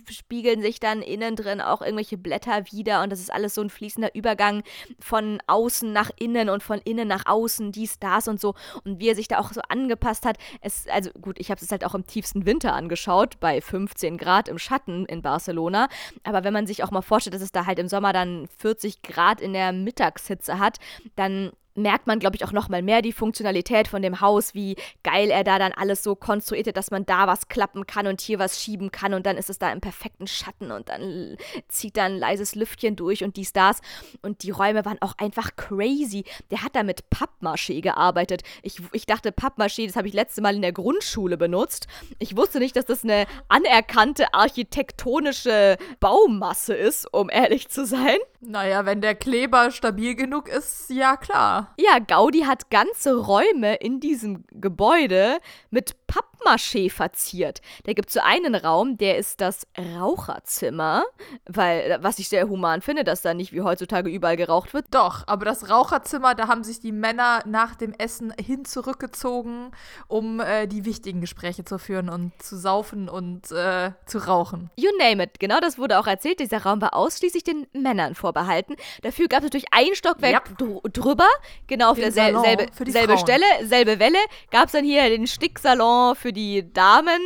spiegeln sich dann innen drin auch irgendwelche Blätter wieder und das ist alles so ein fließender Übergang von außen nach innen und von innen nach außen, dies, das und so. Und wie er sich da auch so angepasst hat. Es, also gut, ich habe es halt auch im tiefsten Winter angeschaut, bei 15 Grad im Schatten in Barcelona. Aber wenn man sich auch mal vorstellt, dass es da halt im Sommer dann 40 Grad in der Mittagshitze hat, dann merkt man, glaube ich, auch noch mal mehr die Funktionalität von dem Haus, wie geil er da dann alles so konstruiert hat, dass man da was klappen kann und hier was schieben kann und dann ist es da im perfekten Schatten und dann zieht da ein leises Lüftchen durch und dies, das. Und die Räume waren auch einfach crazy. Der hat da mit Pappmaché gearbeitet. Ich, ich dachte, Pappmaché, das habe ich letzte Mal in der Grundschule benutzt. Ich wusste nicht, dass das eine anerkannte architektonische Baumasse ist, um ehrlich zu sein. Naja, wenn der Kleber stabil genug ist, ja klar. Ja, Gaudi hat ganze Räume in diesem Gebäude mit Pappmaché verziert. Da gibt es so einen Raum, der ist das Raucherzimmer, weil, was ich sehr human finde, dass da nicht wie heutzutage überall geraucht wird. Doch, aber das Raucherzimmer, da haben sich die Männer nach dem Essen hin zurückgezogen, um äh, die wichtigen Gespräche zu führen und zu saufen und äh, zu rauchen. You name it. Genau das wurde auch erzählt. Dieser Raum war ausschließlich den Männern vorbehalten. Dafür gab es natürlich ein Stockwerk yep. dr drüber, genau auf derselben selbe, selbe Stelle, selbe Welle, gab es dann hier den Sticksalon für für die Damen,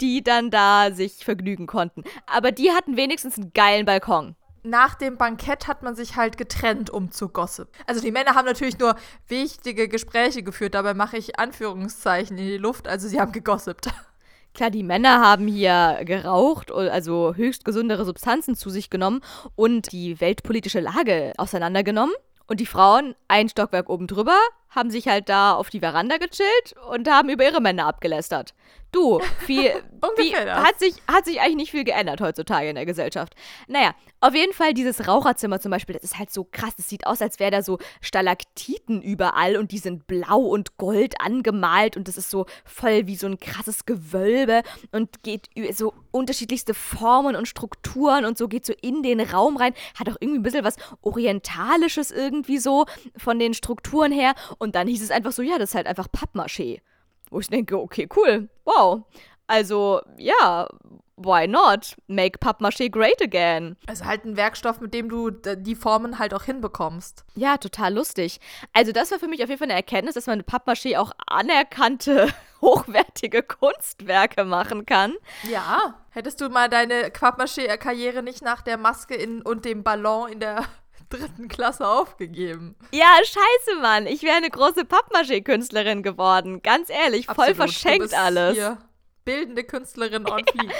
die dann da sich vergnügen konnten. Aber die hatten wenigstens einen geilen Balkon. Nach dem Bankett hat man sich halt getrennt, um zu gossip. Also die Männer haben natürlich nur wichtige Gespräche geführt, dabei mache ich Anführungszeichen in die Luft, also sie haben gegossipt. Klar, die Männer haben hier geraucht, also höchst gesundere Substanzen zu sich genommen und die weltpolitische Lage auseinandergenommen. Und die Frauen, ein Stockwerk oben drüber, haben sich halt da auf die Veranda gechillt und haben über ihre Männer abgelästert. Du, viel, wie, hat, sich, hat sich eigentlich nicht viel geändert heutzutage in der Gesellschaft. Naja, auf jeden Fall dieses Raucherzimmer zum Beispiel, das ist halt so krass. Das sieht aus, als wäre da so Stalaktiten überall und die sind blau und gold angemalt und das ist so voll wie so ein krasses Gewölbe und geht so unterschiedlichste Formen und Strukturen und so geht so in den Raum rein. Hat auch irgendwie ein bisschen was Orientalisches irgendwie so von den Strukturen her. Und dann hieß es einfach so, ja, das ist halt einfach Pappmaché. Wo ich denke, okay, cool, wow. Also, ja, why not? Make Pappmaché great again. Also halt ein Werkstoff, mit dem du die Formen halt auch hinbekommst. Ja, total lustig. Also das war für mich auf jeden Fall eine Erkenntnis, dass man mit Pappmaché auch anerkannte, hochwertige Kunstwerke machen kann. Ja. Hättest du mal deine Pappmaché-Karriere nicht nach der Maske in, und dem Ballon in der dritten Klasse aufgegeben. Ja, scheiße, Mann. Ich wäre eine große Pappmaché-Künstlerin geworden. Ganz ehrlich, voll Absolut. verschenkt alles. Hier bildende Künstlerin on fleek.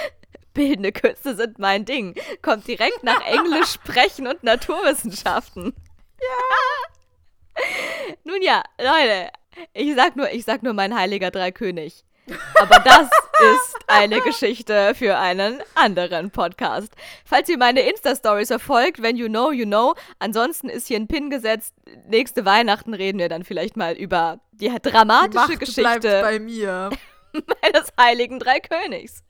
Bildende Künste sind mein Ding. Kommt direkt nach Englisch sprechen und Naturwissenschaften. Ja. Nun ja, Leute, ich sag nur, ich sag nur mein heiliger Dreikönig. Aber das ist eine Geschichte für einen anderen Podcast. Falls ihr meine Insta-Stories verfolgt, wenn you know, you know. Ansonsten ist hier ein Pin gesetzt. Nächste Weihnachten reden wir dann vielleicht mal über die dramatische Macht Geschichte. Bleibt bei mir. meines heiligen Dreikönigs.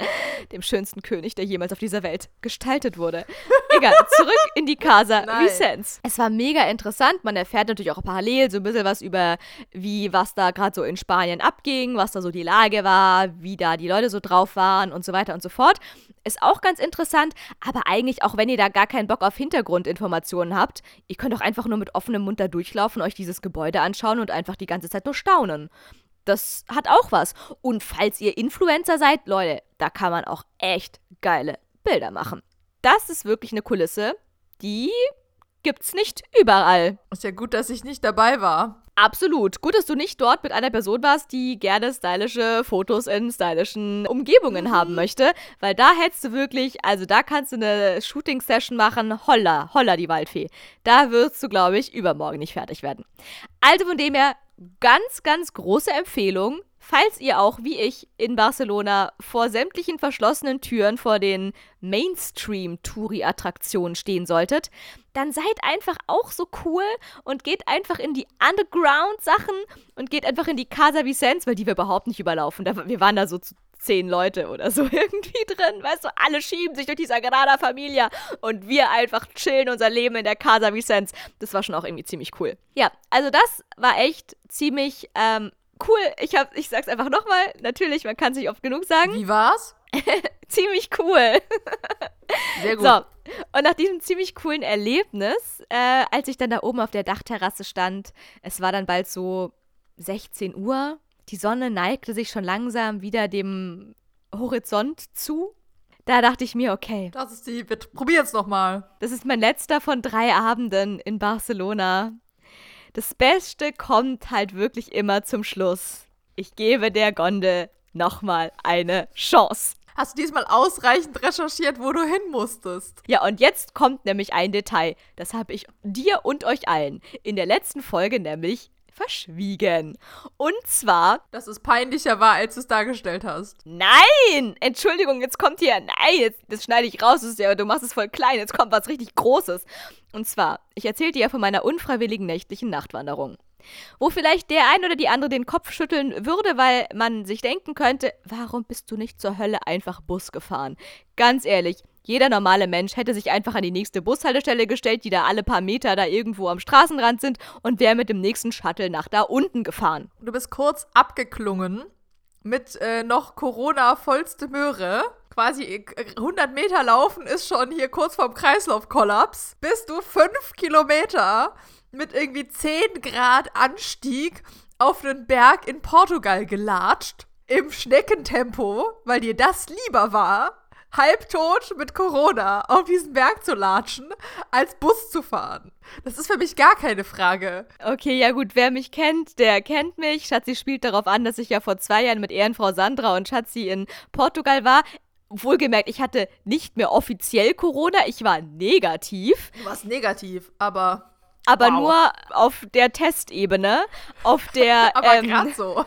Dem schönsten König, der jemals auf dieser Welt gestaltet wurde. Egal, zurück in die Casa Vicens. Es war mega interessant. Man erfährt natürlich auch parallel so ein bisschen was über, wie was da gerade so in Spanien abging, was da so die Lage war, wie da die Leute so drauf waren und so weiter und so fort. Ist auch ganz interessant, aber eigentlich, auch wenn ihr da gar keinen Bock auf Hintergrundinformationen habt, ihr könnt auch einfach nur mit offenem Mund da durchlaufen, euch dieses Gebäude anschauen und einfach die ganze Zeit nur staunen. Das hat auch was. Und falls ihr Influencer seid, Leute, da kann man auch echt geile Bilder machen. Das ist wirklich eine Kulisse, die gibt's nicht überall. Ist ja gut, dass ich nicht dabei war. Absolut. Gut, dass du nicht dort mit einer Person warst, die gerne stylische Fotos in stylischen Umgebungen mhm. haben möchte. Weil da hättest du wirklich, also da kannst du eine Shooting-Session machen. Holla, holla die Waldfee. Da wirst du, glaube ich, übermorgen nicht fertig werden. Also von dem her, ganz, ganz große Empfehlung, falls ihr auch wie ich in Barcelona vor sämtlichen verschlossenen Türen vor den Mainstream-Touri-Attraktionen stehen solltet, dann seid einfach auch so cool und geht einfach in die Underground-Sachen und geht einfach in die Casa Vicens, weil die wir überhaupt nicht überlaufen. wir waren da so zu zehn Leute oder so irgendwie drin. Weißt du, alle schieben sich durch die Sagrada Familia und wir einfach chillen unser Leben in der Casa Vicens. Das war schon auch irgendwie ziemlich cool. Ja, also das war echt ziemlich ähm, cool. Ich, hab, ich sag's einfach nochmal. Natürlich, man kann es nicht oft genug sagen. Wie war's? ziemlich cool. Sehr gut. So, und nach diesem ziemlich coolen Erlebnis, äh, als ich dann da oben auf der Dachterrasse stand, es war dann bald so 16 Uhr, die Sonne neigte sich schon langsam wieder dem Horizont zu. Da dachte ich mir, okay. Das ist die, wir probieren es nochmal. Das ist mein letzter von drei Abenden in Barcelona. Das Beste kommt halt wirklich immer zum Schluss. Ich gebe der Gondel nochmal eine Chance. Hast du diesmal ausreichend recherchiert, wo du hin musstest? Ja, und jetzt kommt nämlich ein Detail. Das habe ich dir und euch allen in der letzten Folge nämlich verschwiegen. Und zwar. Dass es peinlicher war, als du es dargestellt hast. Nein! Entschuldigung, jetzt kommt hier. Nein, jetzt, das schneide ich raus. Ist ja, du machst es voll klein. Jetzt kommt was richtig Großes. Und zwar, ich erzählte dir von meiner unfreiwilligen nächtlichen Nachtwanderung. Wo vielleicht der ein oder die andere den Kopf schütteln würde, weil man sich denken könnte, warum bist du nicht zur Hölle einfach Bus gefahren? Ganz ehrlich, jeder normale Mensch hätte sich einfach an die nächste Bushaltestelle gestellt, die da alle paar Meter da irgendwo am Straßenrand sind und wäre mit dem nächsten Shuttle nach da unten gefahren. Du bist kurz abgeklungen mit äh, noch Corona vollste Möhre. Quasi 100 äh, Meter laufen ist schon hier kurz vorm Kreislaufkollaps. Bist du fünf Kilometer mit irgendwie 10 Grad Anstieg auf einen Berg in Portugal gelatscht im Schneckentempo, weil dir das lieber war, halbtot mit Corona auf diesen Berg zu latschen, als Bus zu fahren. Das ist für mich gar keine Frage. Okay, ja gut, wer mich kennt, der kennt mich. Schatzi spielt darauf an, dass ich ja vor zwei Jahren mit Ehrenfrau Sandra und Schatzi in Portugal war. Wohlgemerkt, ich hatte nicht mehr offiziell Corona, ich war negativ. Du warst negativ, aber. Aber Wow. nur auf der Testebene, auf der Aber ähm, gerade so.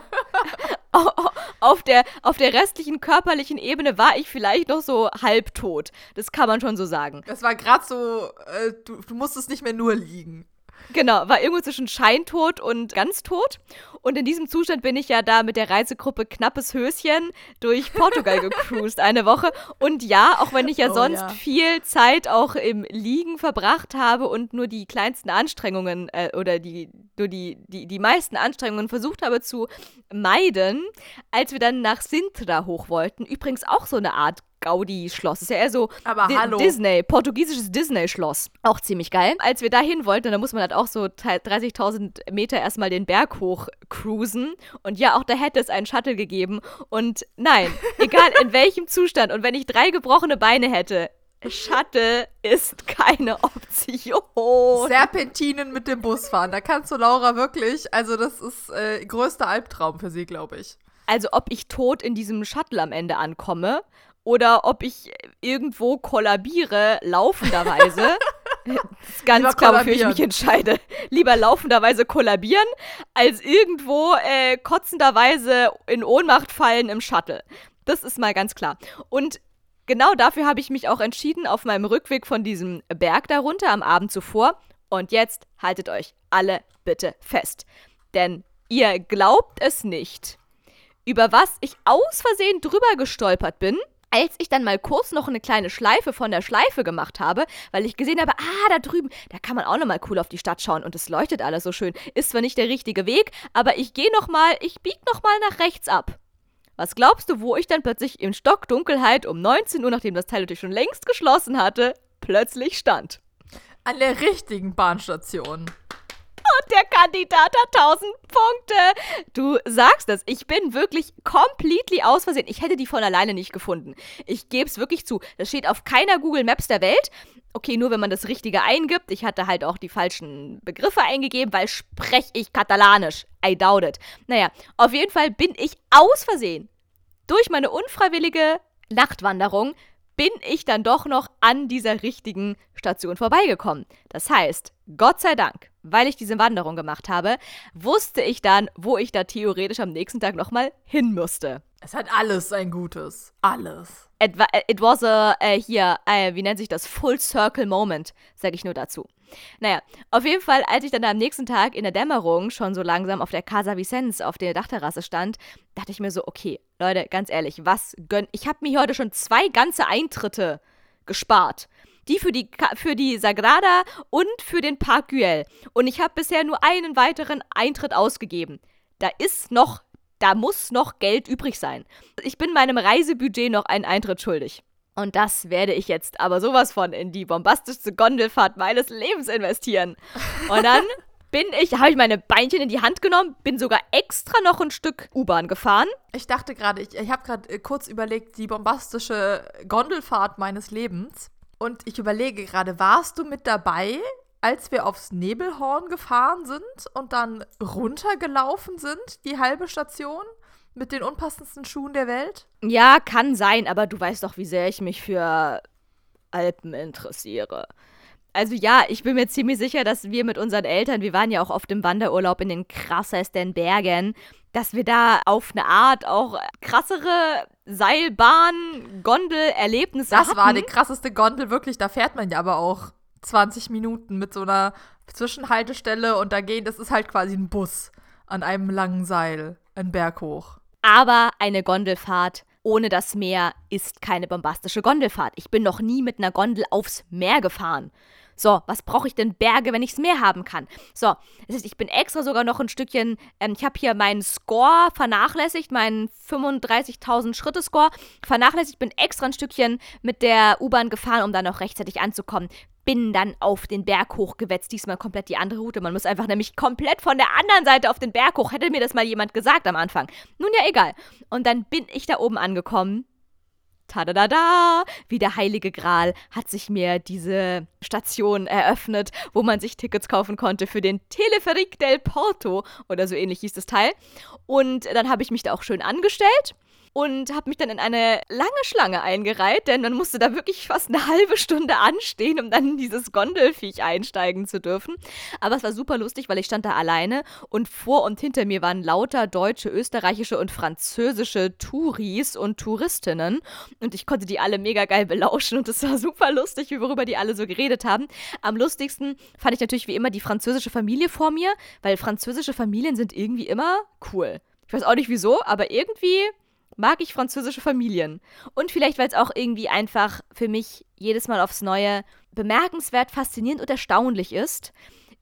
auf der auf der restlichen körperlichen Ebene war ich vielleicht noch so halbtot. Das kann man schon so sagen. Das war gerade so, äh, du, du musstest nicht mehr nur liegen. Genau, war irgendwo zwischen scheintot und ganz tot. Und in diesem Zustand bin ich ja da mit der Reisegruppe Knappes Höschen durch Portugal gecruised eine Woche. Und ja, auch wenn ich ja Oh sonst ja. viel Zeit auch im Liegen verbracht habe und nur die kleinsten Anstrengungen äh, oder die, nur die, die, die meisten Anstrengungen versucht habe zu meiden, als wir dann nach Sintra hoch wollten. Übrigens auch so eine Art Gaudi-Schloss. Ist ja eher so Aber Di- hallo. Disney, portugiesisches Disney-Schloss. Auch ziemlich geil. Als wir dahin wollten, da muss man halt auch so 30.000 Meter erstmal den Berg hoch cruisen. Und ja, auch da hätte es einen Shuttle gegeben. Und nein, egal in welchem Zustand und wenn ich drei gebrochene Beine hätte, Shuttle ist keine Option. Serpentinen mit dem Bus fahren. Da kannst du Laura wirklich, also das ist äh, größter Albtraum für sie, glaube ich. Also ob ich tot in diesem Shuttle am Ende ankomme oder ob ich irgendwo kollabiere, laufenderweise. Das ist ganz klar, wofür ich mich entscheide. Lieber laufenderweise kollabieren, als irgendwo äh, kotzenderweise in Ohnmacht fallen im Shuttle. Das ist mal ganz klar. Und genau dafür habe ich mich auch entschieden auf meinem Rückweg von diesem Berg darunter am Abend zuvor. Und jetzt haltet euch alle bitte fest. Denn ihr glaubt es nicht, über was ich aus Versehen drüber gestolpert bin, als ich dann mal kurz noch eine kleine Schleife von der Schleife gemacht habe, weil ich gesehen habe, ah, da drüben, da kann man auch noch mal cool auf die Stadt schauen und es leuchtet alles so schön. Ist zwar nicht der richtige Weg, aber ich gehe noch mal, ich bieg noch mal nach rechts ab. Was glaubst du, wo ich dann plötzlich in Stockdunkelheit um 19 Uhr, nachdem das Teil natürlich schon längst geschlossen hatte, plötzlich stand? An der richtigen Bahnstation. Und der Kandidat hat 1000 Punkte. Du sagst es, ich bin wirklich completely aus Versehen. Ich hätte die von alleine nicht gefunden. Ich gebe es wirklich zu. Das steht auf keiner Google Maps der Welt. Okay, nur wenn man das Richtige eingibt. Ich hatte halt auch die falschen Begriffe eingegeben, weil spreche ich Katalanisch. I doubt it. Naja, auf jeden Fall bin ich aus Versehen durch meine unfreiwillige Nachtwanderung bin ich dann doch noch an dieser richtigen Station vorbeigekommen. Das heißt, Gott sei Dank, weil ich diese Wanderung gemacht habe, wusste ich dann, wo ich da theoretisch am nächsten Tag nochmal hin müsste. Es hat alles sein Gutes. Alles. It, wa- it was a, äh, hier, äh, wie nennt sich das? Full Circle Moment, sage ich nur dazu. Naja, auf jeden Fall, als ich dann am nächsten Tag in der Dämmerung schon so langsam auf der Casa Vicens auf der Dachterrasse stand, dachte ich mir so, okay, Leute, ganz ehrlich, was gönn. Ich habe mir heute schon zwei ganze Eintritte gespart. Die für die, für die Sagrada und für den Park Güell. Und ich habe bisher nur einen weiteren Eintritt ausgegeben. Da ist noch, da muss noch Geld übrig sein. Ich bin meinem Reisebudget noch einen Eintritt schuldig. Und das werde ich jetzt aber sowas von in die bombastischste Gondelfahrt meines Lebens investieren. Und dann bin ich, habe ich meine Beinchen in die Hand genommen, bin sogar extra noch ein Stück U-Bahn gefahren. Ich dachte gerade, ich, ich habe gerade äh, kurz überlegt, die bombastische Gondelfahrt meines Lebens. Und ich überlege gerade, warst du mit dabei, als wir aufs Nebelhorn gefahren sind und dann runtergelaufen sind, die halbe Station, mit den unpassendsten Schuhen der Welt? Ja, kann sein, aber du weißt doch, wie sehr ich mich für Alpen interessiere. Also ja, ich bin mir ziemlich sicher, dass wir mit unseren Eltern, wir waren ja auch oft im Wanderurlaub in den krassesten Bergen, dass wir da auf eine Art auch krassere Seilbahn, Gondel-Erlebnisse Das hatten. war die krasseste Gondel, wirklich. Da fährt man ja aber auch 20 Minuten mit so einer Zwischenhaltestelle und da gehen, das ist halt quasi ein Bus an einem langen Seil, einen Berg hoch. Aber eine Gondelfahrt ohne das Meer ist keine bombastische Gondelfahrt. Ich bin noch nie mit einer Gondel aufs Meer gefahren. So, was brauche ich denn Berge, wenn ich das Meer haben kann? So, das heißt, ich bin extra sogar noch ein Stückchen, ähm, ich habe hier meinen Score vernachlässigt, meinen 35.000 Schritte-Score vernachlässigt, bin extra ein Stückchen mit der U-Bahn gefahren, um dann noch rechtzeitig anzukommen. bin dann auf den Berg hochgewetzt. Diesmal komplett die andere Route. Man muss einfach nämlich komplett von der anderen Seite auf den Berg hoch. Hätte mir das mal jemand gesagt am Anfang. Nun ja, egal. Und dann bin ich da oben angekommen. Tadadada! Wie der Heilige Gral hat sich mir diese Station eröffnet, wo man sich Tickets kaufen konnte für den Teleferic del Porto oder so ähnlich hieß das Teil. Und dann habe ich mich da auch schön angestellt und habe mich dann in eine lange Schlange eingereiht, denn man musste da wirklich fast eine halbe Stunde anstehen, um dann in dieses Gondelfiech einsteigen zu dürfen. Aber es war super lustig, weil ich stand da alleine und vor und hinter mir waren lauter deutsche, österreichische und französische Touris und Touristinnen und ich konnte die alle mega geil belauschen und es war super lustig, worüber die alle so geredet haben. Am lustigsten fand ich natürlich wie immer die französische Familie vor mir, weil französische Familien sind irgendwie immer cool. Ich weiß auch nicht wieso, aber irgendwie mag ich französische Familien. Und vielleicht, weil es auch irgendwie einfach für mich jedes Mal aufs Neue bemerkenswert, faszinierend und erstaunlich ist,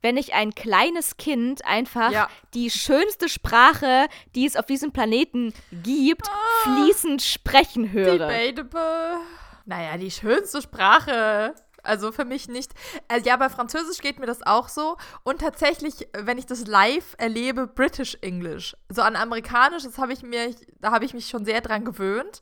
wenn ich ein kleines Kind einfach ja. die schönste Sprache, die es auf diesem Planeten gibt, ah, fließend sprechen höre. Debatable. Naja, die schönste Sprache. Also für mich nicht. Äh, ja, bei Französisch geht mir das auch so. Und tatsächlich, wenn ich das live erlebe, British English. So an Amerikanisch, das habe ich mir, da habe ich mich schon sehr dran gewöhnt,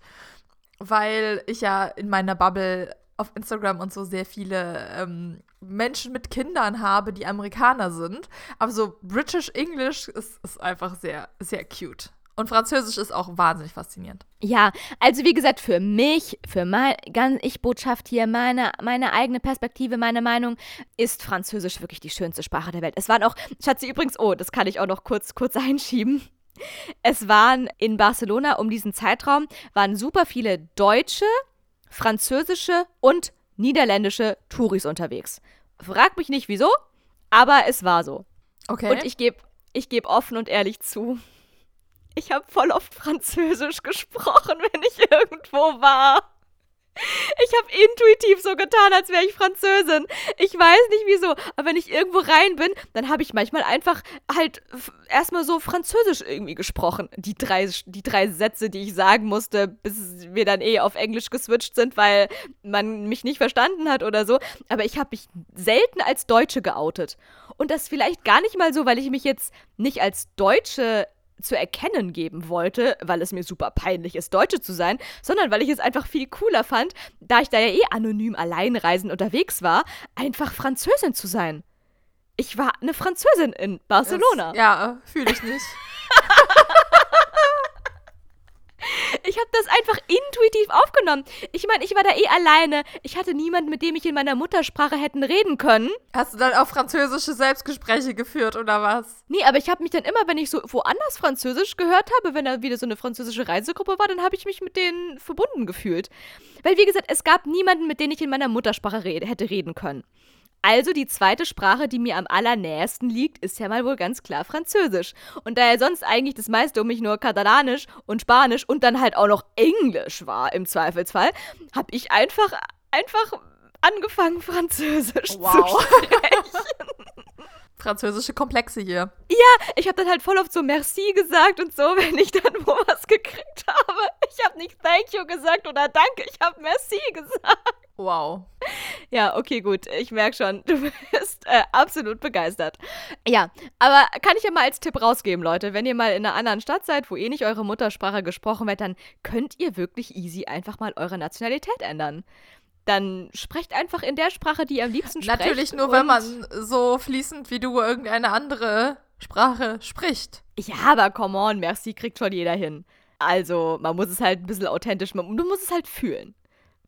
weil ich ja in meiner Bubble auf Instagram und so sehr viele ähm, Menschen mit Kindern habe, die Amerikaner sind. Aber so British English ist, ist einfach sehr, sehr cute. Und Französisch ist auch wahnsinnig faszinierend. Ja, also wie gesagt, für mich, für meine ganz Ich-Botschaft hier, meine, meine eigene Perspektive, meine Meinung, ist Französisch wirklich die schönste Sprache der Welt. Es waren auch, Schatzi, übrigens, oh, das kann ich auch noch kurz, kurz einschieben. Es waren in Barcelona um diesen Zeitraum, waren super viele deutsche, französische und niederländische Touris unterwegs. Frag mich nicht wieso, aber es war so. Okay. Und ich gebe ich geb offen und ehrlich zu, ich habe voll oft Französisch gesprochen, wenn ich irgendwo war. Ich habe intuitiv so getan, als wäre ich Französin. Ich weiß nicht wieso, aber wenn ich irgendwo rein bin, dann habe ich manchmal einfach halt erstmal so Französisch irgendwie gesprochen. Die drei, die drei Sätze, die ich sagen musste, bis wir dann eh auf Englisch geswitcht sind, weil man mich nicht verstanden hat oder so. Aber ich habe mich selten als Deutsche geoutet. Und das vielleicht gar nicht mal so, weil ich mich jetzt nicht als Deutsche zu erkennen geben wollte, weil es mir super peinlich ist, Deutsche zu sein, sondern weil ich es einfach viel cooler fand, da ich da ja eh anonym alleinreisend unterwegs war, einfach Französin zu sein. Ich war eine Französin in Barcelona. Das, ja, fühle ich nicht. Ich habe das einfach intuitiv aufgenommen. Ich meine, ich war da eh alleine. Ich hatte niemanden, mit dem ich in meiner Muttersprache hätten reden können. Hast du dann auch französische Selbstgespräche geführt oder was? Nee, aber ich habe mich dann immer, wenn ich so woanders Französisch gehört habe, wenn da wieder so eine französische Reisegruppe war, dann habe ich mich mit denen verbunden gefühlt. Weil, wie gesagt, es gab niemanden, mit dem ich in meiner Muttersprache rede, hätte reden können. Also die zweite Sprache, die mir am allernächsten liegt, ist ja mal wohl ganz klar Französisch. Und da ja sonst eigentlich das meiste um mich nur Katalanisch und Spanisch und dann halt auch noch Englisch war im Zweifelsfall, habe ich einfach, einfach angefangen, Französisch wow. zu sprechen. Französische Komplexe hier. Ja, ich habe dann halt voll oft so Merci gesagt und so, wenn ich dann wo was gekriegt habe. Ich habe nicht Thank you gesagt oder Danke, ich habe Merci gesagt. Wow. Ja, okay, gut. Ich merke schon, du bist äh, absolut begeistert. Ja, aber kann ich ja mal als Tipp rausgeben, Leute. Wenn ihr mal in einer anderen Stadt seid, wo eh nicht eure Muttersprache gesprochen wird, dann könnt ihr wirklich easy einfach mal eure Nationalität ändern. Dann sprecht einfach in der Sprache, die ihr am liebsten sprecht. Natürlich nur, wenn man so fließend wie du irgendeine andere Sprache spricht. Ja, aber come on, merci kriegt schon jeder hin. Also, man muss es halt ein bisschen authentisch, du musst es halt fühlen.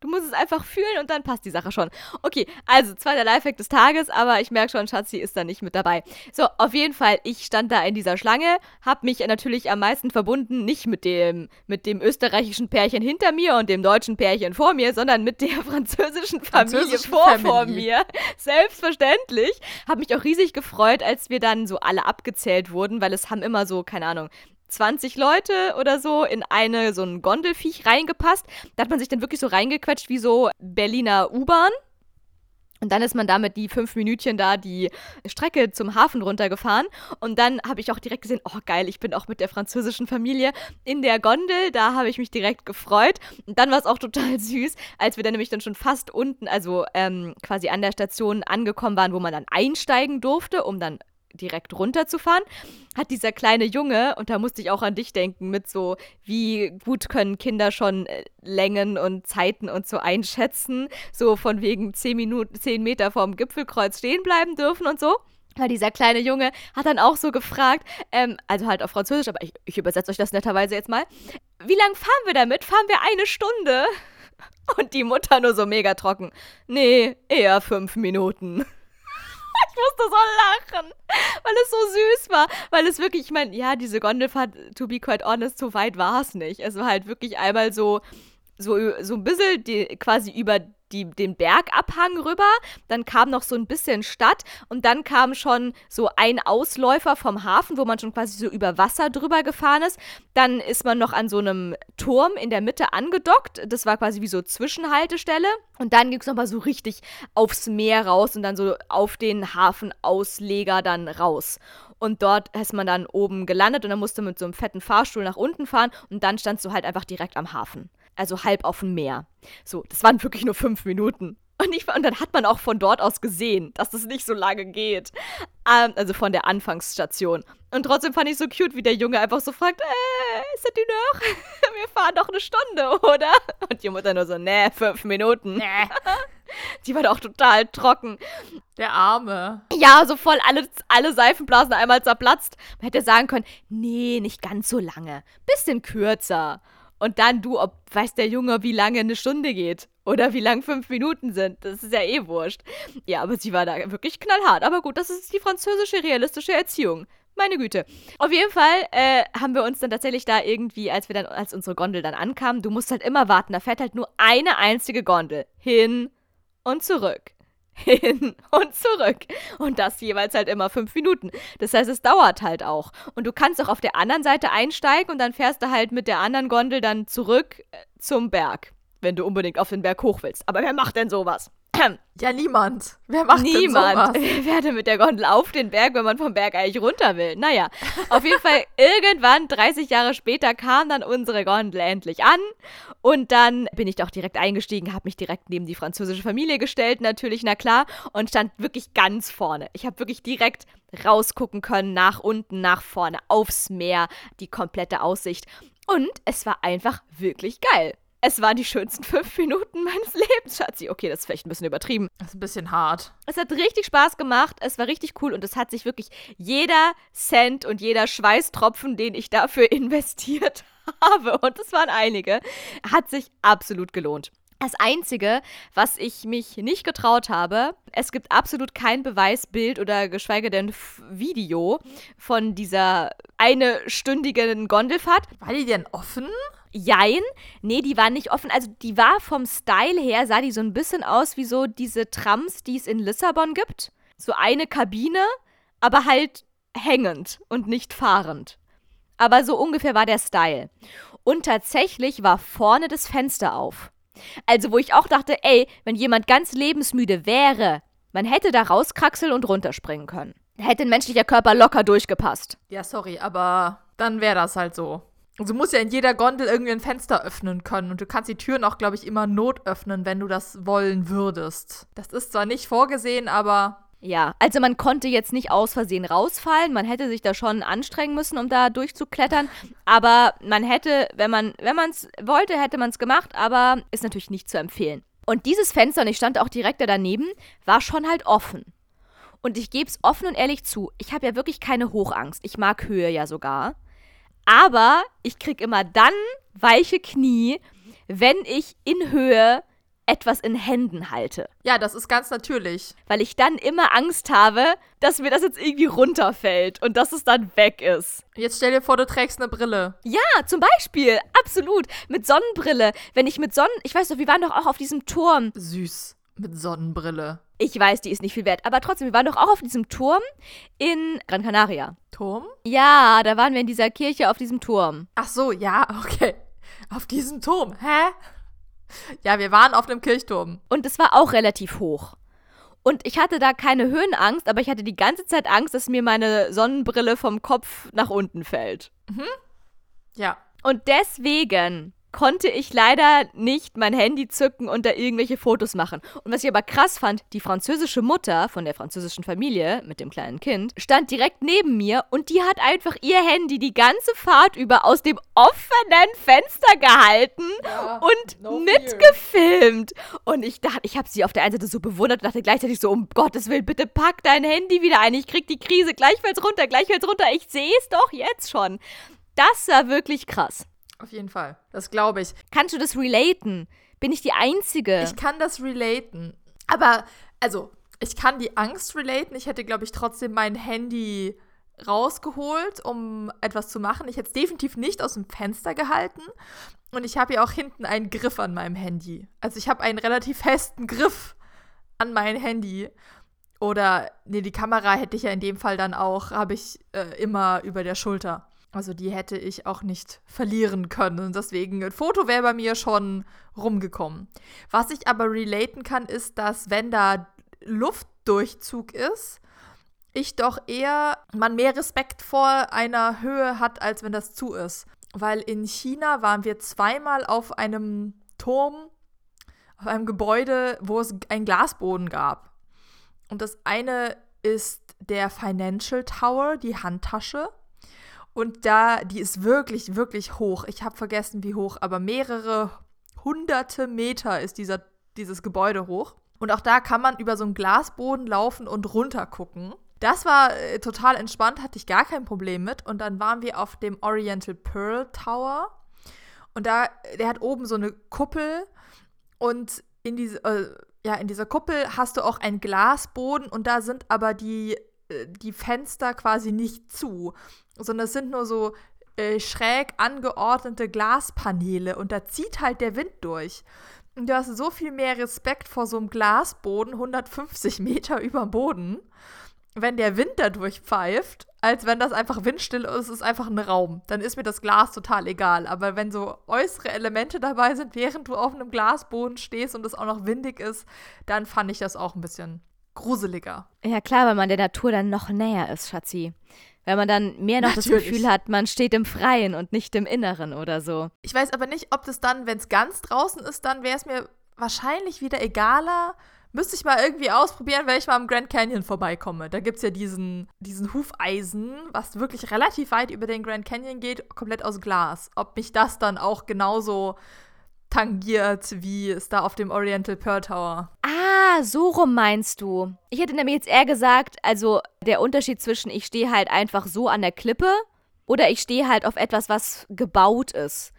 Du musst es einfach fühlen und dann passt die Sache schon. Okay, also zweiter Lifehack des Tages, aber ich merke schon, Schatzi ist da nicht mit dabei. So, auf jeden Fall, ich stand da in dieser Schlange, habe mich natürlich am meisten verbunden, nicht mit dem, mit dem österreichischen Pärchen hinter mir und dem deutschen Pärchen vor mir, sondern mit der französischen Familie französischen vor, Family. vor mir. Selbstverständlich. Habe mich auch riesig gefreut, als wir dann so alle abgezählt wurden, weil es haben immer so, keine Ahnung, 20 Leute oder so in eine so ein Gondelfiech reingepasst. Da hat man sich dann wirklich so reingequetscht wie so Berliner U-Bahn. Und dann ist man damit die fünf Minütchen da die Strecke zum Hafen runtergefahren. Und dann habe ich auch direkt gesehen, oh geil, ich bin auch mit der französischen Familie in der Gondel. Da habe ich mich direkt gefreut. Und dann war es auch total süß, als wir dann nämlich dann schon fast unten, also ähm, quasi an der Station angekommen waren, wo man dann einsteigen durfte, um dann direkt runterzufahren, hat dieser kleine Junge, und da musste ich auch an dich denken, mit so, wie gut können Kinder schon äh, Längen und Zeiten und so einschätzen, so von wegen zehn Minuten, zehn Meter vorm Gipfelkreuz stehen bleiben dürfen und so. Weil dieser kleine Junge hat dann auch so gefragt, ähm, also halt auf Französisch, aber ich, ich übersetze euch das netterweise jetzt mal. Wie lang fahren wir damit? Fahren wir eine Stunde? Und die Mutter nur so mega trocken. Nee, eher fünf Minuten. Ich musste so lachen, weil es so süß war. Weil es wirklich, ich meine, ja, diese Gondelfahrt, to be quite honest, so weit war es nicht. Es war halt wirklich einmal so, so, so ein bisschen die, quasi über die, den Bergabhang rüber, dann kam noch so ein bisschen Stadt und dann kam schon so ein Ausläufer vom Hafen, wo man schon quasi so über Wasser drüber gefahren ist. Dann ist man noch an so einem Turm in der Mitte angedockt. Das war quasi wie so Zwischenhaltestelle. Und dann ging es nochmal so richtig aufs Meer raus und dann so auf den Hafenausleger dann raus. Und dort ist man dann oben gelandet und dann musste man mit so einem fetten Fahrstuhl nach unten fahren und dann standst du halt einfach direkt am Hafen also halb auf dem Meer. So, das waren wirklich nur fünf Minuten. Und, ich, und dann hat man auch von dort aus gesehen, dass das nicht so lange geht. Ähm, also von der Anfangsstation. Und trotzdem fand ich so cute, wie der Junge einfach so fragt, äh, ist das die noch? Wir fahren doch eine Stunde, oder? Und die Mutter nur so, nee, fünf Minuten. Nee. Die war doch total trocken. Der Arme. Ja, so voll alle, alle Seifenblasen einmal zerplatzt. Man hätte sagen können, nee, nicht ganz so lange. Bisschen kürzer. Und dann du, ob weiß der Junge, wie lange eine Stunde geht oder wie lang fünf Minuten sind. Das ist ja eh wurscht. Ja, aber sie war da wirklich knallhart. Aber gut, das ist die französische realistische Erziehung. Meine Güte. Auf jeden Fall äh, haben wir uns dann tatsächlich da irgendwie, als wir dann, als unsere Gondel dann ankam, du musst halt immer warten. Da fährt halt nur eine einzige Gondel. Hin und zurück hin und zurück. Und das jeweils halt immer fünf Minuten. Das heißt, es dauert halt auch. Und du kannst auch auf der anderen Seite einsteigen und dann fährst du halt mit der anderen Gondel dann zurück äh, zum Berg, wenn du unbedingt auf den Berg hoch willst. Aber wer macht denn sowas? Ja, niemand. Wer macht niemand. denn sowas? Wer werde mit der Gondel auf den Berg, wenn man vom Berg eigentlich runter will? Naja, auf jeden Fall irgendwann, 30 Jahre später, kam dann unsere Gondel endlich an. Und dann bin ich doch direkt eingestiegen, habe mich direkt neben die französische Familie gestellt, natürlich, na klar, und stand wirklich ganz vorne. Ich habe wirklich direkt rausgucken können, nach unten, nach vorne, aufs Meer, die komplette Aussicht. Und es war einfach wirklich geil. Es waren die schönsten fünf Minuten meines Lebens, Schatzi. Okay, das ist vielleicht ein bisschen übertrieben. Das ist ein bisschen hart. Es hat richtig Spaß gemacht. Es war richtig cool und es hat sich wirklich jeder Cent und jeder Schweißtropfen, den ich dafür investiert habe, und es waren einige, hat sich absolut gelohnt. Das Einzige, was ich mich nicht getraut habe, es gibt absolut kein Beweisbild oder geschweige denn Video von dieser eine stündigen Gondelfahrt. War die denn offen? Jein. Nee, die war nicht offen. Also die war vom Style her, sah die so ein bisschen aus wie so diese Trams, die es in Lissabon gibt. So eine Kabine, aber halt hängend und nicht fahrend. Aber so ungefähr war der Style. Und tatsächlich war vorne das Fenster auf. Also wo ich auch dachte, ey, wenn jemand ganz lebensmüde wäre, man hätte da rauskraxeln und runterspringen können. Hätte ein menschlicher Körper locker durchgepasst. Ja, sorry, aber dann wäre das halt so. Also du musst ja in jeder Gondel irgendwie ein Fenster öffnen können und du kannst die Türen auch, glaube ich, immer not öffnen, wenn du das wollen würdest. Das ist zwar nicht vorgesehen, aber ja, also man konnte jetzt nicht aus Versehen rausfallen. Man hätte sich da schon anstrengen müssen, um da durchzuklettern. Aber man hätte, wenn man wenn man es wollte, hätte man es gemacht. Aber ist natürlich nicht zu empfehlen. Und dieses Fenster, und ich stand auch direkt da daneben, war schon halt offen. Und ich gebe es offen und ehrlich zu, ich habe ja wirklich keine Hochangst. Ich mag Höhe ja sogar. Aber ich kriege immer dann weiche Knie, wenn ich in Höhe etwas in Händen halte. Ja, das ist ganz natürlich. Weil ich dann immer Angst habe, dass mir das jetzt irgendwie runterfällt und dass es dann weg ist. Jetzt stell dir vor, du trägst eine Brille. Ja, zum Beispiel. Absolut. Mit Sonnenbrille. Wenn ich mit Sonnen. Ich weiß doch, wir waren doch auch auf diesem Turm. Süß. Mit Sonnenbrille. Ich weiß, die ist nicht viel wert. Aber trotzdem, wir waren doch auch auf diesem Turm in Gran Canaria. Turm? Ja, da waren wir in dieser Kirche auf diesem Turm. Ach so, ja, okay. Auf diesem Turm. Hä? Ja, wir waren auf einem Kirchturm. Und es war auch relativ hoch. Und ich hatte da keine Höhenangst, aber ich hatte die ganze Zeit Angst, dass mir meine Sonnenbrille vom Kopf nach unten fällt. Mhm. Ja. Und deswegen konnte ich leider nicht mein Handy zücken und da irgendwelche Fotos machen. Und was ich aber krass fand, die französische Mutter von der französischen Familie mit dem kleinen Kind stand direkt neben mir und die hat einfach ihr Handy die ganze Fahrt über aus dem offenen Fenster gehalten Ja, und no mitgefilmt. Und ich dachte, ich habe sie auf der einen Seite so bewundert und dachte gleichzeitig so, um Gottes Willen, bitte pack dein Handy wieder ein. Ich krieg die Krise. Gleich fällt's runter, gleich fällt's runter. Ich sehe es doch jetzt schon. Das war wirklich krass. Auf jeden Fall. Das glaube ich. Kannst du das relaten? Bin ich die Einzige? Ich kann das relaten. Aber, also, ich kann die Angst relaten. Ich hätte, glaube ich, trotzdem mein Handy rausgeholt, um etwas zu machen. Ich hätte es definitiv nicht aus dem Fenster gehalten. Und ich habe ja auch hinten einen Griff an meinem Handy. Also ich habe einen relativ festen Griff an mein Handy. Oder, nee, die Kamera hätte ich ja in dem Fall dann auch, habe ich äh, immer über der Schulter. Also die hätte ich auch nicht verlieren können. Und deswegen, ein Foto wäre bei mir schon rumgekommen. Was ich aber relaten kann, ist, dass wenn da Luftdurchzug ist, ich doch eher man mehr Respekt vor einer Höhe hat, als wenn das zu ist. Weil in China waren wir zweimal auf einem Turm, auf einem Gebäude, wo es einen Glasboden gab. Und das eine ist der Financial Tower, die Handtasche. Und da, die ist wirklich, wirklich hoch. Ich habe vergessen, wie hoch, aber mehrere hunderte Meter ist dieser, dieses Gebäude hoch. Und auch da kann man über so einen Glasboden laufen und runter gucken. Das war äh, total entspannt, hatte ich gar kein Problem mit. Und dann waren wir auf dem Oriental Pearl Tower. Und da, der hat oben so eine Kuppel. Und in, diese, äh, ja, in dieser Kuppel hast du auch einen Glasboden. Und da sind aber die, die Fenster quasi nicht zu. Sondern es sind nur so äh, schräg angeordnete Glaspaneele. Und da zieht halt der Wind durch. Und du hast so viel mehr Respekt vor so einem Glasboden, 150 Meter über dem Boden wenn der Wind da durchpfeift, als wenn das einfach windstill ist, ist einfach ein Raum. Dann ist mir das Glas total egal. Aber wenn so äußere Elemente dabei sind, während du auf einem Glasboden stehst und es auch noch windig ist, dann fand ich das auch ein bisschen gruseliger. Ja, klar, weil man der Natur dann noch näher ist, Schatzi. Weil man dann mehr noch Natürlich. das Gefühl hat, man steht im Freien und nicht im Inneren oder so. Ich weiß aber nicht, ob das dann, wenn es ganz draußen ist, dann wäre es mir wahrscheinlich wieder egaler. Müsste ich mal irgendwie ausprobieren, wenn ich mal am Grand Canyon vorbeikomme. Da gibt es ja diesen, diesen Hufeisen, was wirklich relativ weit über den Grand Canyon geht, komplett aus Glas. Ob mich das dann auch genauso tangiert, wie es da auf dem Oriental Pearl Tower. Ah, so rum meinst du. Ich hätte nämlich jetzt eher gesagt, also der Unterschied zwischen ich stehe halt einfach so an der Klippe oder ich stehe halt auf etwas, was gebaut ist.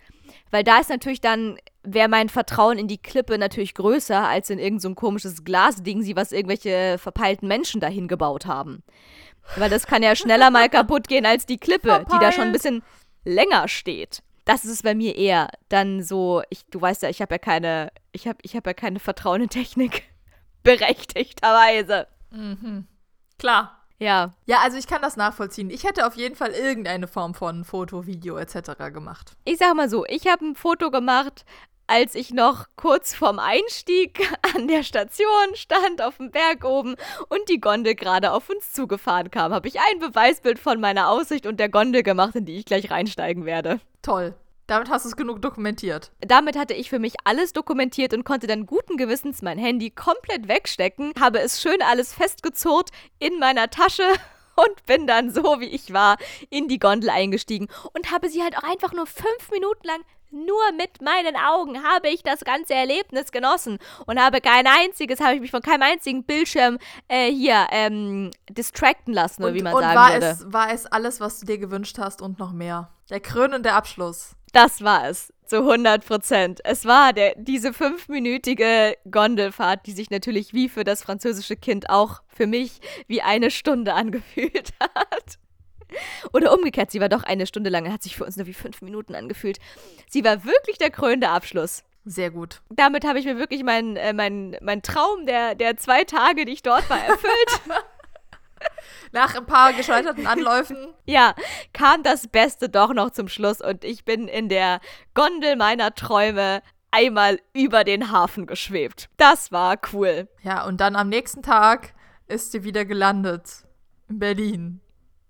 Weil da ist natürlich dann, wäre mein Vertrauen in die Klippe natürlich größer als in irgendein so komisches Glasding, sie was irgendwelche verpeilten Menschen dahin gebaut haben. Weil das kann ja schneller mal kaputt gehen als die Klippe, die da schon ein bisschen länger steht. Das ist es bei mir eher dann so, ich, du weißt ja, ich habe ja keine, ich habe ich hab ja keine Vertrauen in Technik. Berechtigterweise. Mhm. Klar. Ja. Ja, also ich kann das nachvollziehen. Ich hätte auf jeden Fall irgendeine Form von Foto, Video etc. gemacht. Ich sag mal so, ich habe ein Foto gemacht, als ich noch kurz vorm Einstieg an der Station stand, auf dem Berg oben und die Gondel gerade auf uns zugefahren kam, habe ich ein Beweisbild von meiner Aussicht und der Gondel gemacht, in die ich gleich reinsteigen werde. Toll. Damit hast du es genug dokumentiert. Damit hatte ich für mich alles dokumentiert und konnte dann guten Gewissens mein Handy komplett wegstecken, habe es schön alles festgezurrt in meiner Tasche und bin dann so wie ich war in die Gondel eingestiegen und habe sie halt auch einfach nur fünf Minuten lang nur mit meinen Augen habe ich das ganze Erlebnis genossen und habe kein einziges, habe ich mich von keinem einzigen Bildschirm äh, hier ähm, distracten lassen, und, wie man und sagen war würde. Es, war es alles, was du dir gewünscht hast und noch mehr? Der krönende Abschluss. Das war es. Zu 100 Prozent. Es war der, diese fünfminütige Gondelfahrt, die sich natürlich wie für das französische Kind auch für mich wie eine Stunde angefühlt hat. Oder umgekehrt, sie war doch eine Stunde lang, hat sich für uns nur wie fünf Minuten angefühlt. Sie war wirklich der krönende Abschluss. Sehr gut. Damit habe ich mir wirklich meinen äh, mein, mein Traum der, der zwei Tage, die ich dort war, erfüllt. Nach ein paar gescheiterten Anläufen. ja, kam das Beste doch noch zum Schluss und ich bin in der Gondel meiner Träume einmal über den Hafen geschwebt. Das war cool. Ja, und dann am nächsten Tag ist sie wieder gelandet. In Berlin.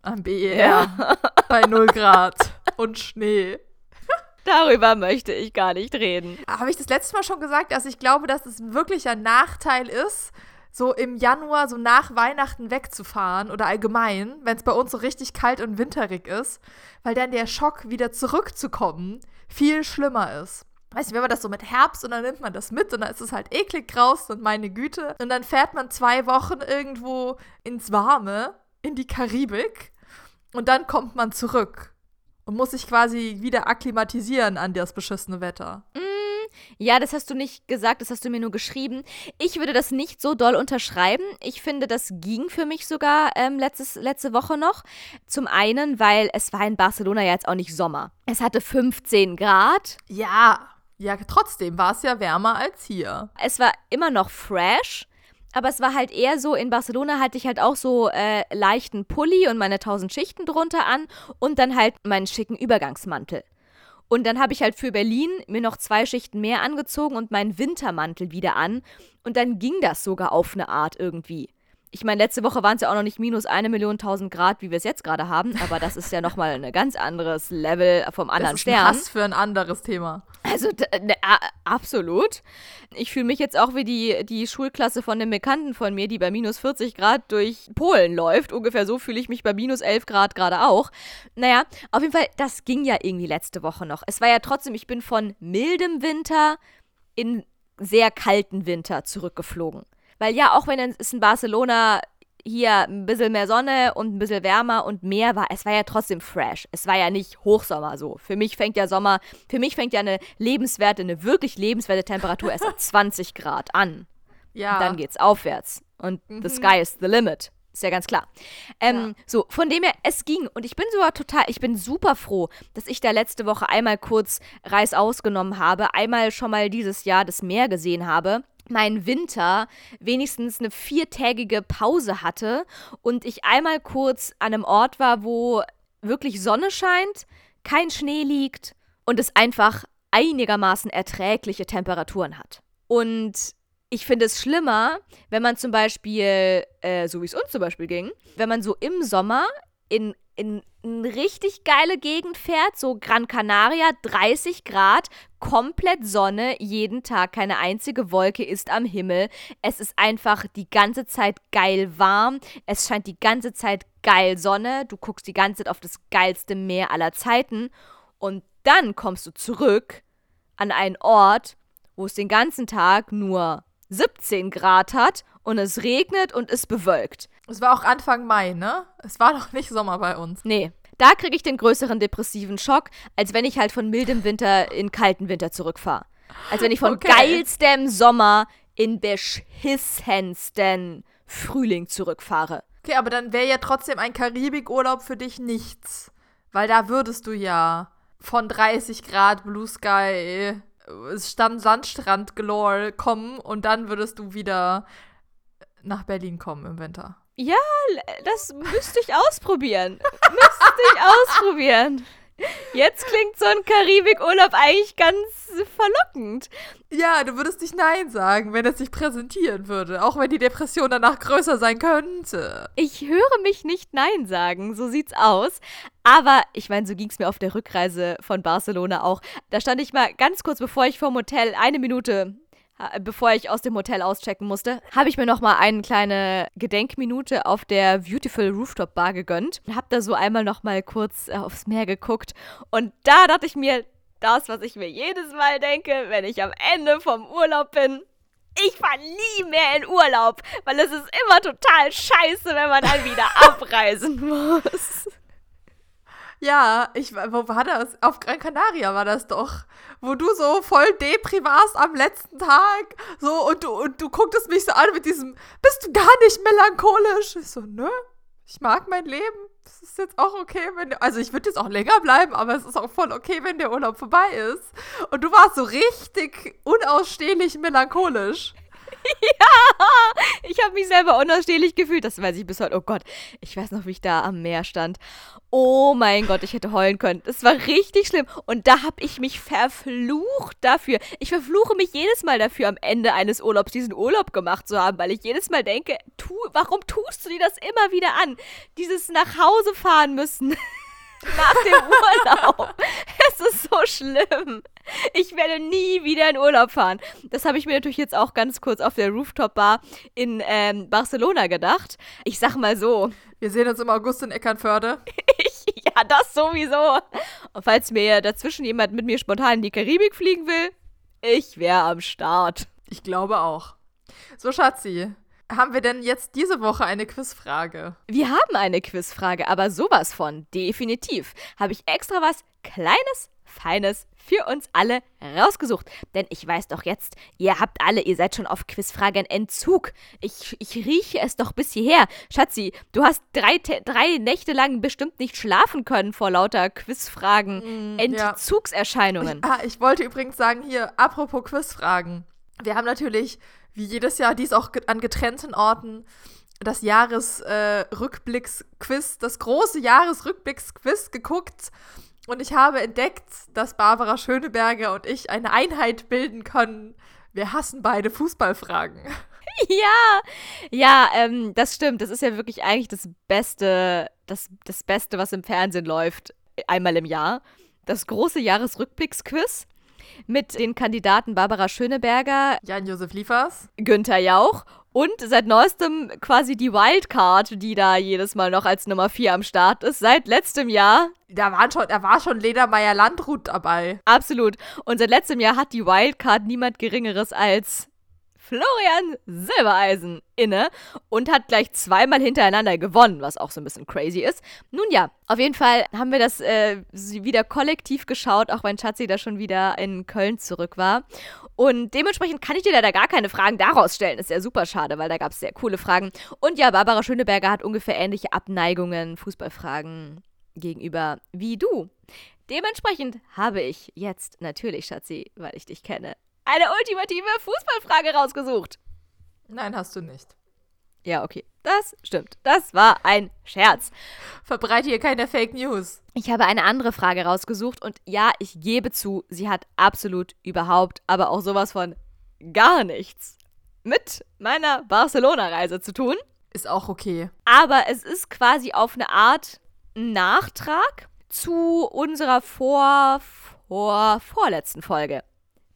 Am BER. Ja. bei 0 Grad und Schnee. Darüber möchte ich gar nicht reden. Habe ich das letzte Mal schon gesagt, dass ich glaube, dass es wirklich ein Nachteil ist, so im Januar, so nach Weihnachten wegzufahren oder allgemein, wenn es bei uns so richtig kalt und winterig ist, weil dann der Schock, wieder zurückzukommen, viel schlimmer ist. Weißt du, wenn man das so mit Herbst und dann nimmt man das mit und dann ist es halt eklig draußen und meine Güte. Und dann fährt man zwei Wochen irgendwo ins Warme, in die Karibik und dann kommt man zurück und muss sich quasi wieder akklimatisieren an das beschissene Wetter. Mm, ja, das hast du nicht gesagt, das hast du mir nur geschrieben. Ich würde das nicht so doll unterschreiben. Ich finde, das ging für mich sogar ähm, letztes, letzte Woche noch. Zum einen, weil es war in Barcelona ja jetzt auch nicht Sommer. Es hatte 15 Grad. Ja, ja, trotzdem war es ja wärmer als hier. Es war immer noch fresh. Aber es war halt eher so, in Barcelona hatte ich halt auch so äh, leichten Pulli und meine tausend Schichten drunter an und dann halt meinen schicken Übergangsmantel. Und dann habe ich halt für Berlin mir noch zwei Schichten mehr angezogen und meinen Wintermantel wieder an. Und dann ging das sogar auf eine Art irgendwie ich meine, letzte Woche waren es ja auch noch nicht minus eine Million tausend Grad, wie wir es jetzt gerade haben, aber das ist ja nochmal ein ganz anderes Level vom anderen Stern. Das ist für ein anderes Thema. Also, ne, absolut. Ich fühle mich jetzt auch wie die, die Schulklasse von einem Bekannten von mir, die bei minus 40 Grad durch Polen läuft. Ungefähr so fühle ich mich bei minus 11 Grad gerade auch. Naja, auf jeden Fall, das ging ja irgendwie letzte Woche noch. Es war ja trotzdem, ich bin von mildem Winter in sehr kalten Winter zurückgeflogen. Weil ja, auch wenn es in Barcelona hier ein bisschen mehr Sonne und ein bisschen wärmer und mehr war, es war ja trotzdem fresh. Es war ja nicht Hochsommer so. Für mich fängt ja Sommer, für mich fängt ja eine lebenswerte, eine wirklich lebenswerte Temperatur erst ab 20 Grad an. Ja. Und dann geht's aufwärts. Und mhm. the sky is the limit. Ist ja ganz klar. Ähm, ja. So, von dem her, es ging. Und ich bin sogar total, ich bin super froh, dass ich da letzte Woche einmal kurz Reis ausgenommen habe, einmal schon mal dieses Jahr das Meer gesehen habe mein Winter wenigstens eine viertägige Pause hatte und ich einmal kurz an einem Ort war, wo wirklich Sonne scheint, kein Schnee liegt und es einfach einigermaßen erträgliche Temperaturen hat. Und ich finde es schlimmer, wenn man zum Beispiel, äh, so wie es uns zum Beispiel ging, wenn man so im Sommer in in eine richtig geile Gegend fährt, so Gran Canaria, 30 Grad, komplett Sonne, jeden Tag, keine einzige Wolke ist am Himmel. Es ist einfach die ganze Zeit geil warm, es scheint die ganze Zeit geil Sonne, du guckst die ganze Zeit auf das geilste Meer aller Zeiten und dann kommst du zurück an einen Ort, wo es den ganzen Tag nur 17 Grad hat und es regnet und es bewölkt. Es war auch Anfang Mai, ne? Es war noch nicht Sommer bei uns. Nee. Da kriege ich den größeren depressiven Schock, als wenn ich halt von mildem Winter in kalten Winter zurückfahre. Als wenn ich von okay. geilstem Sommer in beschissensten Frühling zurückfahre. Okay, aber dann wäre ja trotzdem ein Karibikurlaub für dich nichts. Weil da würdest du ja von 30 Grad Blue Sky Stand Sandstrand galore kommen und dann würdest du wieder nach Berlin kommen im Winter. Ja, das müsste ich ausprobieren. müsste ich ausprobieren. Jetzt klingt so ein Karibikurlaub eigentlich ganz verlockend. Ja, du würdest nicht Nein sagen, wenn es sich präsentieren würde, auch wenn die Depression danach größer sein könnte. Ich höre mich nicht Nein sagen, so sieht's aus. Aber ich meine, so ging es mir auf der Rückreise von Barcelona auch. Da stand ich mal ganz kurz, bevor ich vom Hotel eine Minute bevor ich aus dem Hotel auschecken musste, habe ich mir noch mal eine kleine Gedenkminute auf der Beautiful Rooftop Bar gegönnt und habe da so einmal noch mal kurz äh, aufs Meer geguckt und da dachte ich mir, das, was ich mir jedes Mal denke, wenn ich am Ende vom Urlaub bin, ich fahre nie mehr in Urlaub, weil es ist immer total scheiße, wenn man dann wieder abreisen muss. Ja, ich, wo war das? Auf Gran Canaria war das doch. Wo du so voll Depri am letzten Tag. So, und du, und du gucktest mich so an mit diesem, bist du gar nicht melancholisch? Ich so, nö, ich mag mein Leben. Es ist jetzt auch okay, wenn, also ich würde jetzt auch länger bleiben, aber es ist auch voll okay, wenn der Urlaub vorbei ist. Und du warst so richtig unausstehlich melancholisch. Ich habe mich selber unausstehlich gefühlt. Das weiß ich bis heute. Oh Gott, ich weiß noch, wie ich da am Meer stand. Oh mein Gott, ich hätte heulen können. Das war richtig schlimm. Und da habe ich mich verflucht dafür. Ich verfluche mich jedes Mal dafür, am Ende eines Urlaubs diesen Urlaub gemacht zu haben, weil ich jedes Mal denke, tu, warum tust du dir das immer wieder an? Dieses nach Hause fahren müssen. nach dem Urlaub. es ist so schlimm. Ich werde nie wieder in Urlaub fahren. Das habe ich mir natürlich jetzt auch ganz kurz auf der Rooftop-Bar in ähm, Barcelona gedacht. Ich sag mal so. Wir sehen uns im August in Eckernförde. Ich, ja, das sowieso. Und falls mir dazwischen jemand mit mir spontan in die Karibik fliegen will, ich wäre am Start. Ich glaube auch. So, Schatzi, haben wir denn jetzt diese Woche eine Quizfrage? Wir haben eine Quizfrage, aber sowas von, definitiv. Habe ich extra was Kleines, Feines für uns alle rausgesucht. Denn ich weiß doch jetzt, ihr habt alle, ihr seid schon auf Quizfragen Entzug. Ich, ich rieche es doch bis hierher. Schatzi, du hast drei, drei Nächte lang bestimmt nicht schlafen können vor lauter Quizfragen, mm, Entzugserscheinungen. Ja. Ich, ah, ich wollte übrigens sagen, hier, apropos Quizfragen. Wir haben natürlich, wie jedes Jahr, dies auch an getrennten Orten, das Jahresrückblicksquiz, äh, das große Jahresrückblicksquiz geguckt. Und ich habe entdeckt, dass Barbara Schöneberger und ich eine Einheit bilden können. Wir hassen beide Fußballfragen. Ja, ja, ähm, das stimmt. Das ist ja wirklich eigentlich das Beste, das, das Beste, was im Fernsehen läuft, einmal im Jahr. Das große Jahresrückblicksquiz mit den Kandidaten Barbara Schöneberger, Jan-Josef Liefers, Günther Jauch und seit neuestem quasi die Wildcard, die da jedes Mal noch als Nummer 4 am Start ist, seit letztem Jahr. Da, waren schon, da war schon Ledermeier Landrut dabei. Absolut. Und seit letztem Jahr hat die Wildcard niemand Geringeres als Florian Silbereisen inne und hat gleich zweimal hintereinander gewonnen, was auch so ein bisschen crazy ist. Nun ja, auf jeden Fall haben wir das äh, wieder kollektiv geschaut, auch wenn Schatzi da schon wieder in Köln zurück war. Und dementsprechend kann ich dir leider gar keine Fragen daraus stellen. Ist ja super schade, weil da gab es sehr coole Fragen. Und ja, Barbara Schöneberger hat ungefähr ähnliche Abneigungen, Fußballfragen gegenüber wie du. Dementsprechend habe ich jetzt natürlich, Schatzi, weil ich dich kenne, eine ultimative Fußballfrage rausgesucht. Nein, hast du nicht. Ja, okay. Das stimmt. Das war ein Scherz. Verbreite hier keine Fake News. Ich habe eine andere Frage rausgesucht und ja, ich gebe zu, sie hat absolut überhaupt, aber auch sowas von gar nichts mit meiner Barcelona-Reise zu tun. Ist auch okay. Aber es ist quasi auf eine Art Nachtrag zu unserer vor, vor, vorletzten Folge.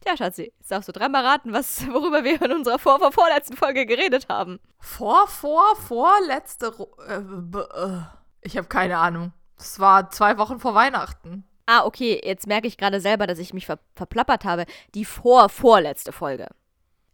Tja, Schatzi, jetzt darfst du dreimal raten, was, worüber wir in unserer vor, vor, vorletzten Folge geredet haben. Vor, vor, vorletzte. Äh, äh, ich habe keine Ahnung. Das war zwei Wochen vor Weihnachten. Ah, okay, jetzt merke ich gerade selber, dass ich mich ver verplappert habe. Die vor, vorletzte Folge.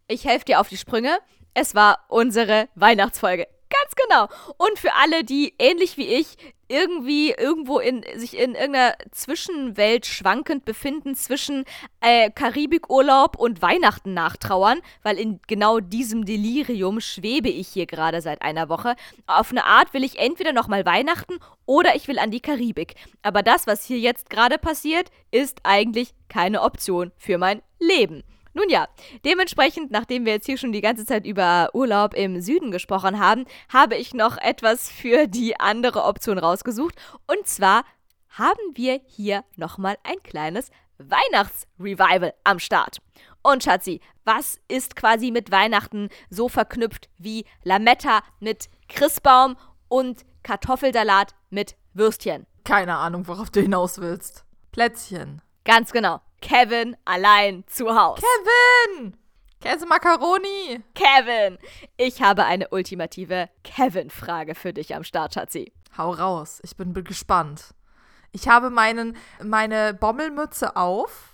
Ich helfe dir auf die Sprünge. Es war unsere Weihnachtsfolge. Ganz genau. Und für alle, die ähnlich wie ich irgendwie irgendwo in sich in irgendeiner Zwischenwelt schwankend befinden zwischen äh, Karibikurlaub und Weihnachten nachtrauern, weil in genau diesem Delirium schwebe ich hier gerade seit einer Woche. Auf eine Art will ich entweder nochmal Weihnachten oder ich will an die Karibik. Aber das, was hier jetzt gerade passiert, ist eigentlich keine Option für mein Leben. Nun ja, dementsprechend, nachdem wir jetzt hier schon die ganze Zeit über Urlaub im Süden gesprochen haben, habe ich noch etwas für die andere Option rausgesucht. Und zwar haben wir hier nochmal ein kleines Weihnachtsrevival am Start. Und Schatzi, was ist quasi mit Weihnachten so verknüpft wie Lametta mit Christbaum und Kartoffelsalat mit Würstchen? Keine Ahnung, worauf du hinaus willst. Plätzchen. Ganz genau. Kevin allein zu Hause. Kevin! Käse Macaroni. Kevin! Ich habe eine ultimative Kevin-Frage für dich am Start, Schatzi. Hau raus, ich bin gespannt. Ich habe meinen, meine Bommelmütze auf.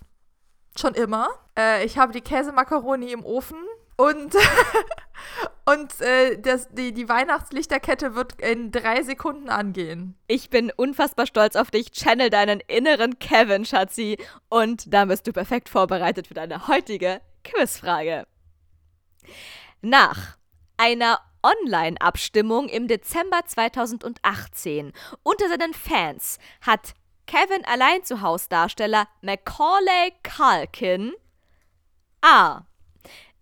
Schon immer. Äh, ich habe die Käsemakaroni im Ofen. Und, und äh, das, die, die Weihnachtslichterkette wird in drei Sekunden angehen. Ich bin unfassbar stolz auf dich. Channel deinen inneren Kevin, Schatzi. Und da bist du perfekt vorbereitet für deine heutige Quizfrage. Nach einer Online-Abstimmung im Dezember 2018 unter seinen Fans hat Kevin allein zu Haus Darsteller Macaulay Culkin A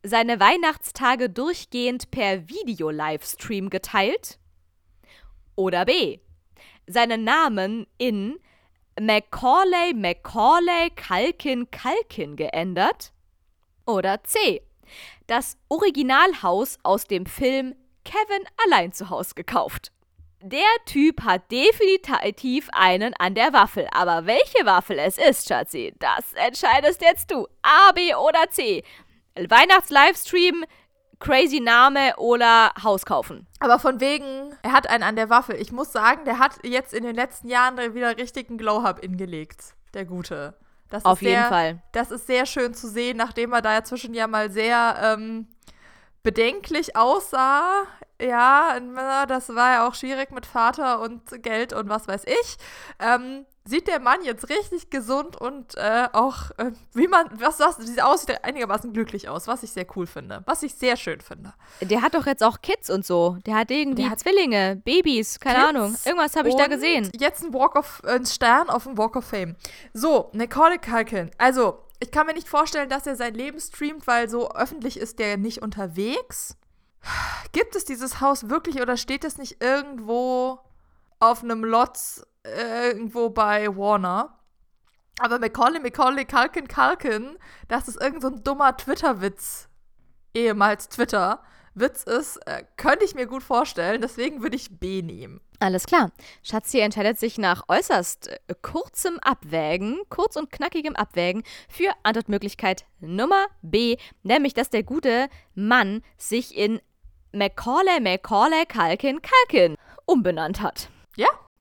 seine Weihnachtstage durchgehend per Video-Livestream geteilt? Oder B. Seinen Namen in Macaulay Macaulay Kalkin Kalkin geändert? Oder C. Das Originalhaus aus dem Film Kevin allein zu Haus gekauft. Der Typ hat definitiv einen an der Waffel. Aber welche Waffel es ist, Schatzi, das entscheidest jetzt du. A, B oder C. Weihnachts-Livestream, crazy Name oder Haus kaufen. Aber von wegen, er hat einen an der Waffel. Ich muss sagen, der hat jetzt in den letzten Jahren wieder richtig einen Glow-Up ingelegt. Der Gute. Das Auf jeden sehr, Fall. Das ist sehr schön zu sehen, nachdem er da ja zwischen ja mal sehr ähm, bedenklich aussah. Ja, das war ja auch schwierig mit Vater und Geld und was weiß ich. Ähm, sieht der Mann jetzt richtig gesund und äh, auch, äh, wie man, was das, sieht aus, sieht einigermaßen glücklich aus, was ich sehr cool finde, was ich sehr schön finde. Der hat doch jetzt auch Kids und so. Der hat irgendwie der hat Zwillinge, Babys, keine Kids Ahnung. Irgendwas habe ich da gesehen. Jetzt ein Walk of, ein Stern auf dem Walk of Fame. So, Nicole Kalkin. Also, ich kann mir nicht vorstellen, dass er sein Leben streamt, weil so öffentlich ist der nicht unterwegs. Gibt es dieses Haus wirklich oder steht es nicht irgendwo auf einem Lotz irgendwo bei Warner? Aber Macaulay, Macaulay, Kalkin, Kalkin, das ist irgend so dummer Twitter-Witz. Ehemals Twitter. Witz ist, äh, könnte ich mir gut vorstellen, deswegen würde ich B nehmen. Alles klar. Schatzi entscheidet sich nach äußerst äh, kurzem Abwägen, kurz und knackigem Abwägen für Antwortmöglichkeit Nummer B, nämlich dass der gute Mann sich in Macaulay Macaulay Kalkin Kalkin umbenannt hat.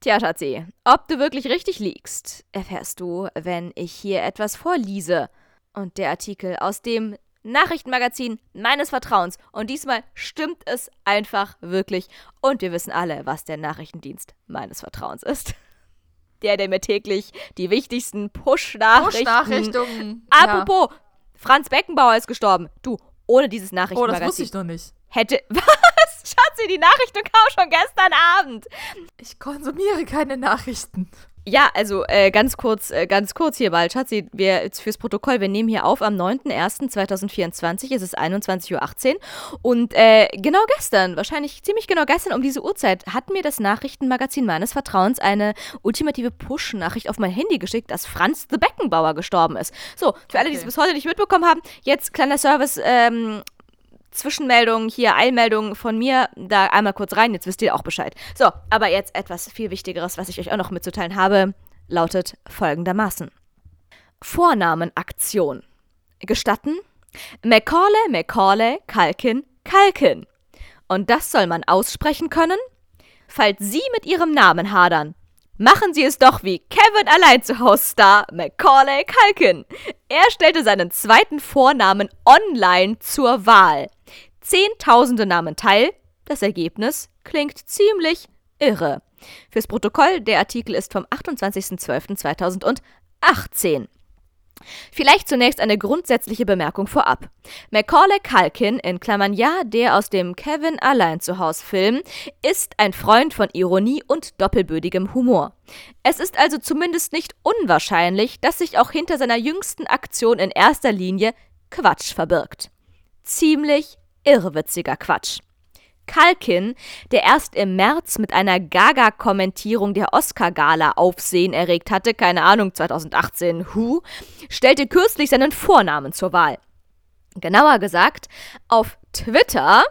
Ja? Tja, Schatzi, ob du wirklich richtig liegst, erfährst du, wenn ich hier etwas vorliese. Und der Artikel aus dem Nachrichtenmagazin meines Vertrauens. Und diesmal stimmt es einfach wirklich. Und wir wissen alle, was der Nachrichtendienst meines Vertrauens ist. Der, der mir täglich die wichtigsten Push-Nachrichten. Push-Nachrichten. Apropos, ja. Franz Beckenbauer ist gestorben. Du, ohne dieses Nachrichtenmagazin. Oh, das wusste ich noch nicht. Hätte. Was? Schatzi, die Nachrichten kamen schon gestern Abend. Ich konsumiere keine Nachrichten. Ja, also äh, ganz kurz, äh, ganz kurz hier mal, Schatzi, wir fürs Protokoll, wir nehmen hier auf am 9.01.2024, es ist 21.18 Uhr und äh, genau gestern, wahrscheinlich ziemlich genau gestern um diese Uhrzeit, hat mir das Nachrichtenmagazin meines Vertrauens eine ultimative Push-Nachricht auf mein Handy geschickt, dass Franz the Beckenbauer gestorben ist. So, für alle, die es bis heute nicht mitbekommen haben, jetzt kleiner Service, ähm, Zwischenmeldung, hier Eilmeldung von mir, da einmal kurz rein, jetzt wisst ihr auch Bescheid. So, aber jetzt etwas viel Wichtigeres, was ich euch auch noch mitzuteilen habe, lautet folgendermaßen. Vornamenaktion. Gestatten? Macaulay, Macaulay, Kalkin, Kalkin. Und das soll man aussprechen können? Falls Sie mit Ihrem Namen hadern, machen Sie es doch wie Kevin allein zu Hause Star Macaulay Kalkin. Er stellte seinen zweiten Vornamen online zur Wahl. Zehntausende nahmen teil. Das Ergebnis klingt ziemlich irre. Fürs Protokoll, der Artikel ist vom 28.12.2018. Vielleicht zunächst eine grundsätzliche Bemerkung vorab. Macaulay Culkin, in Klammern ja, der aus dem Kevin allein zu Haus Film, ist ein Freund von Ironie und doppelbödigem Humor. Es ist also zumindest nicht unwahrscheinlich, dass sich auch hinter seiner jüngsten Aktion in erster Linie Quatsch verbirgt. Ziemlich irrwitziger Quatsch. Kalkin, der erst im März mit einer Gaga-Kommentierung der Oscar-Gala Aufsehen erregt hatte, keine Ahnung, 2018, Who, stellte kürzlich seinen Vornamen zur Wahl. Genauer gesagt, auf Twitter,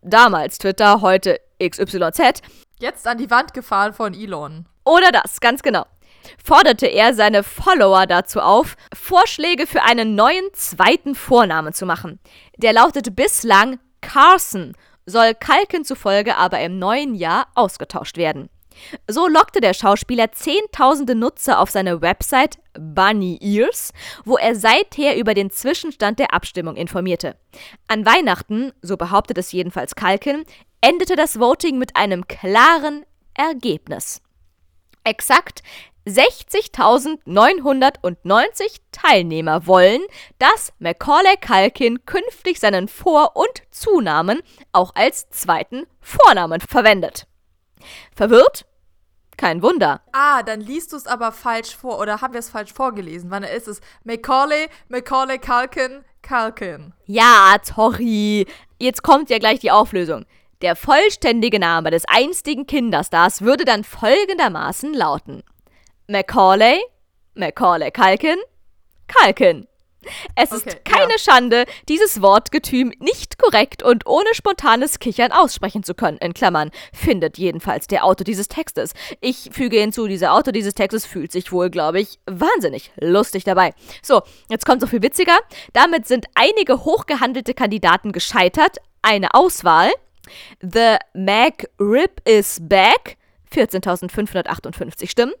damals Twitter, heute XYZ, jetzt an die Wand gefahren von Elon. Oder das, ganz genau forderte er seine Follower dazu auf, Vorschläge für einen neuen zweiten Vornamen zu machen. Der lautete bislang Carson, soll Kalken zufolge aber im neuen Jahr ausgetauscht werden. So lockte der Schauspieler zehntausende Nutzer auf seine Website Bunny Ears, wo er seither über den Zwischenstand der Abstimmung informierte. An Weihnachten, so behauptet es jedenfalls Kalken, endete das Voting mit einem klaren Ergebnis. Exakt 60.990 Teilnehmer wollen, dass Macaulay Culkin künftig seinen Vor- und Zunamen auch als zweiten Vornamen verwendet. Verwirrt? kein Wunder. Ah, dann liest du es aber falsch vor oder haben wir es falsch vorgelesen? Wann ist es? Macaulay, Macaulay Culkin, Culkin. Ja, sorry. Jetzt kommt ja gleich die Auflösung. Der vollständige Name des einstigen Kinderstars würde dann folgendermaßen lauten: Macaulay, Macaulay Culkin, Culkin. Es Okay, ist keine ja. Schande, dieses Wortgetüm nicht korrekt und ohne spontanes Kichern aussprechen zu können. In Klammern findet jedenfalls der Autor dieses Textes. Ich füge hinzu, dieser Autor dieses Textes fühlt sich wohl, glaube ich, wahnsinnig lustig dabei. So, jetzt kommt noch viel witziger. Damit sind einige hochgehandelte Kandidaten gescheitert. Eine Auswahl. The Mac Rip is back. 14.558 Stimmen.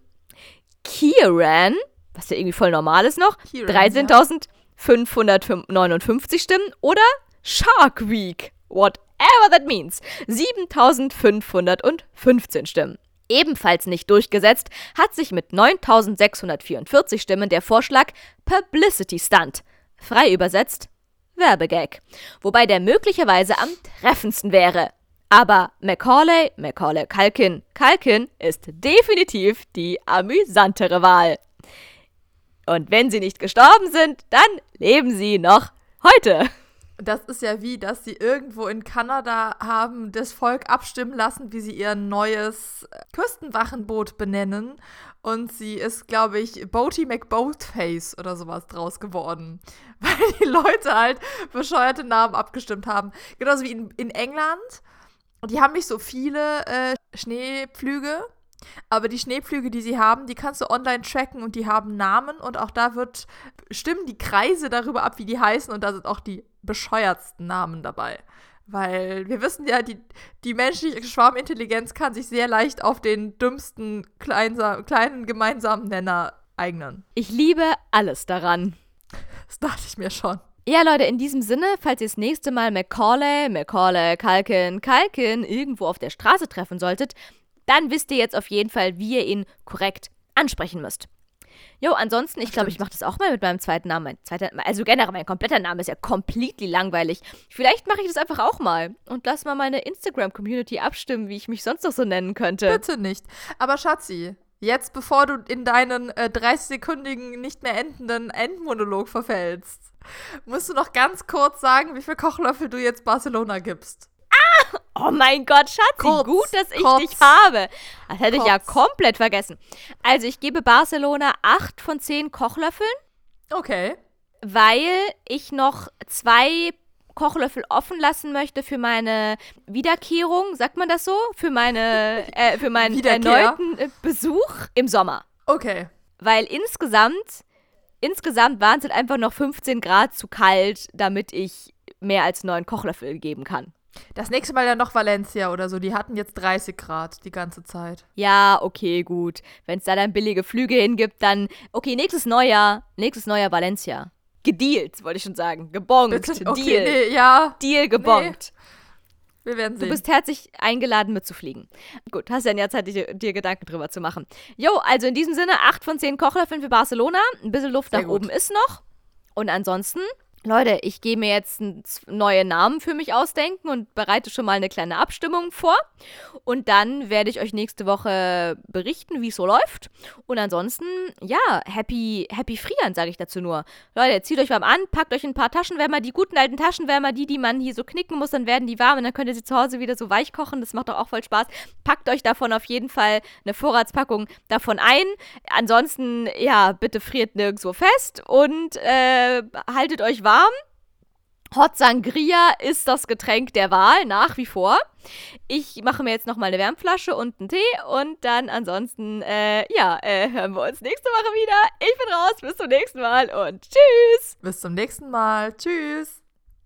Kieran, was ja irgendwie voll normal ist noch, Kieran, 13.559 Stimmen. Oder Shark Week, whatever that means, 7.515 Stimmen. Ebenfalls nicht durchgesetzt hat sich mit 9.644 Stimmen der Vorschlag Publicity Stunt, frei übersetzt Werbegag, wobei der möglicherweise am treffendsten wäre. Aber Macaulay, Macaulay Culkin, Culkin ist definitiv die amüsantere Wahl. Und wenn sie nicht gestorben sind, dann leben sie noch heute. Das ist ja wie, dass sie irgendwo in Kanada haben das Volk abstimmen lassen, wie sie ihr neues Küstenwachenboot benennen. Und sie ist, glaube ich, Boaty McBoatface oder sowas draus geworden. Weil die Leute halt bescheuerte Namen abgestimmt haben. Genauso wie in, in England. Und die haben nicht so viele äh, Schneepflüge. Aber die Schneepflüge, die sie haben, die kannst du online tracken und die haben Namen und auch da wird stimmen die Kreise darüber ab, wie die heißen und da sind auch die bescheuertsten Namen dabei. Weil wir wissen ja, die, die menschliche Schwarmintelligenz kann sich sehr leicht auf den dümmsten kleinsa- kleinen gemeinsamen Nenner eignen. Ich liebe alles daran. Das dachte ich mir schon. Ja, Leute, in diesem Sinne, falls ihr das nächste Mal Macaulay, Macaulay, Kalkin, Kalkin irgendwo auf der Straße treffen solltet, dann wisst ihr jetzt auf jeden Fall, wie ihr ihn korrekt ansprechen müsst. Jo, ansonsten, ich glaube, ich mache das auch mal mit meinem zweiten Namen. Mein zweiter, also generell, mein kompletter Name ist ja completely langweilig. Vielleicht mache ich das einfach auch mal und lass mal meine Instagram-Community abstimmen, wie ich mich sonst noch so nennen könnte. Bitte nicht. Aber Schatzi, jetzt bevor du in deinen äh, 30-sekündigen, nicht mehr endenden Endmonolog verfällst, musst du noch ganz kurz sagen, wie viel Kochlöffel du jetzt Barcelona gibst. Oh mein Gott, Schatzi, Kurz, gut, dass ich kurz. dich habe. Das hätte ich ja Kurz. komplett vergessen. Also, ich gebe Barcelona 8 von 10 Kochlöffeln, Okay. weil ich noch zwei Kochlöffel offen lassen möchte für meine Wiederkehrung, sagt man das so? Für meine, äh, für meinen erneuten Besuch im Sommer. Okay. Weil insgesamt, insgesamt waren es halt einfach noch 15 Grad zu kalt, damit ich mehr als neun Kochlöffel geben kann. Das nächste Mal dann noch Valencia oder so. Die hatten jetzt 30 Grad die ganze Zeit. Ja, okay, gut. Wenn es da dann billige Flüge hingibt, dann. Okay, nächstes Neujahr. Nächstes Neujahr Valencia. Gedealt, wollte ich schon sagen. Gebongt. Bitte? Deal. Okay, nee, ja. Deal gebongt. Wir werden Du sehen. bist herzlich eingeladen mitzufliegen. Gut, hast ja jetzt Zeit, dir, dir Gedanken drüber zu machen. Jo, also in diesem Sinne, 8 von 10 Kochlöffeln für Barcelona. Ein bisschen Luft Sehr nach gut. oben ist noch. Und ansonsten, Leute, ich gehe mir jetzt neue Namen für mich ausdenken und bereite schon mal eine kleine Abstimmung vor. Und dann werde ich euch nächste Woche berichten, wie es so läuft. Und ansonsten, ja, happy, happy Frieren, sage ich dazu nur. Leute, zieht euch warm an, packt euch ein paar Taschenwärmer, die guten alten Taschenwärmer, die, die man hier so knicken muss, dann werden die warm und dann könnt ihr sie zu Hause wieder so weich kochen. Das macht doch auch voll Spaß. Packt euch davon auf jeden Fall eine Vorratspackung davon ein. Ansonsten, ja, bitte friert nirgendwo fest und äh, haltet euch warm. Hot Sangria ist das Getränk der Wahl, nach wie vor. Ich mache mir jetzt noch mal eine Wärmflasche und einen Tee und dann ansonsten, äh, ja, äh, hören wir uns nächste Woche wieder. Ich bin raus, bis zum nächsten Mal und tschüss! Bis zum nächsten Mal. Tschüss.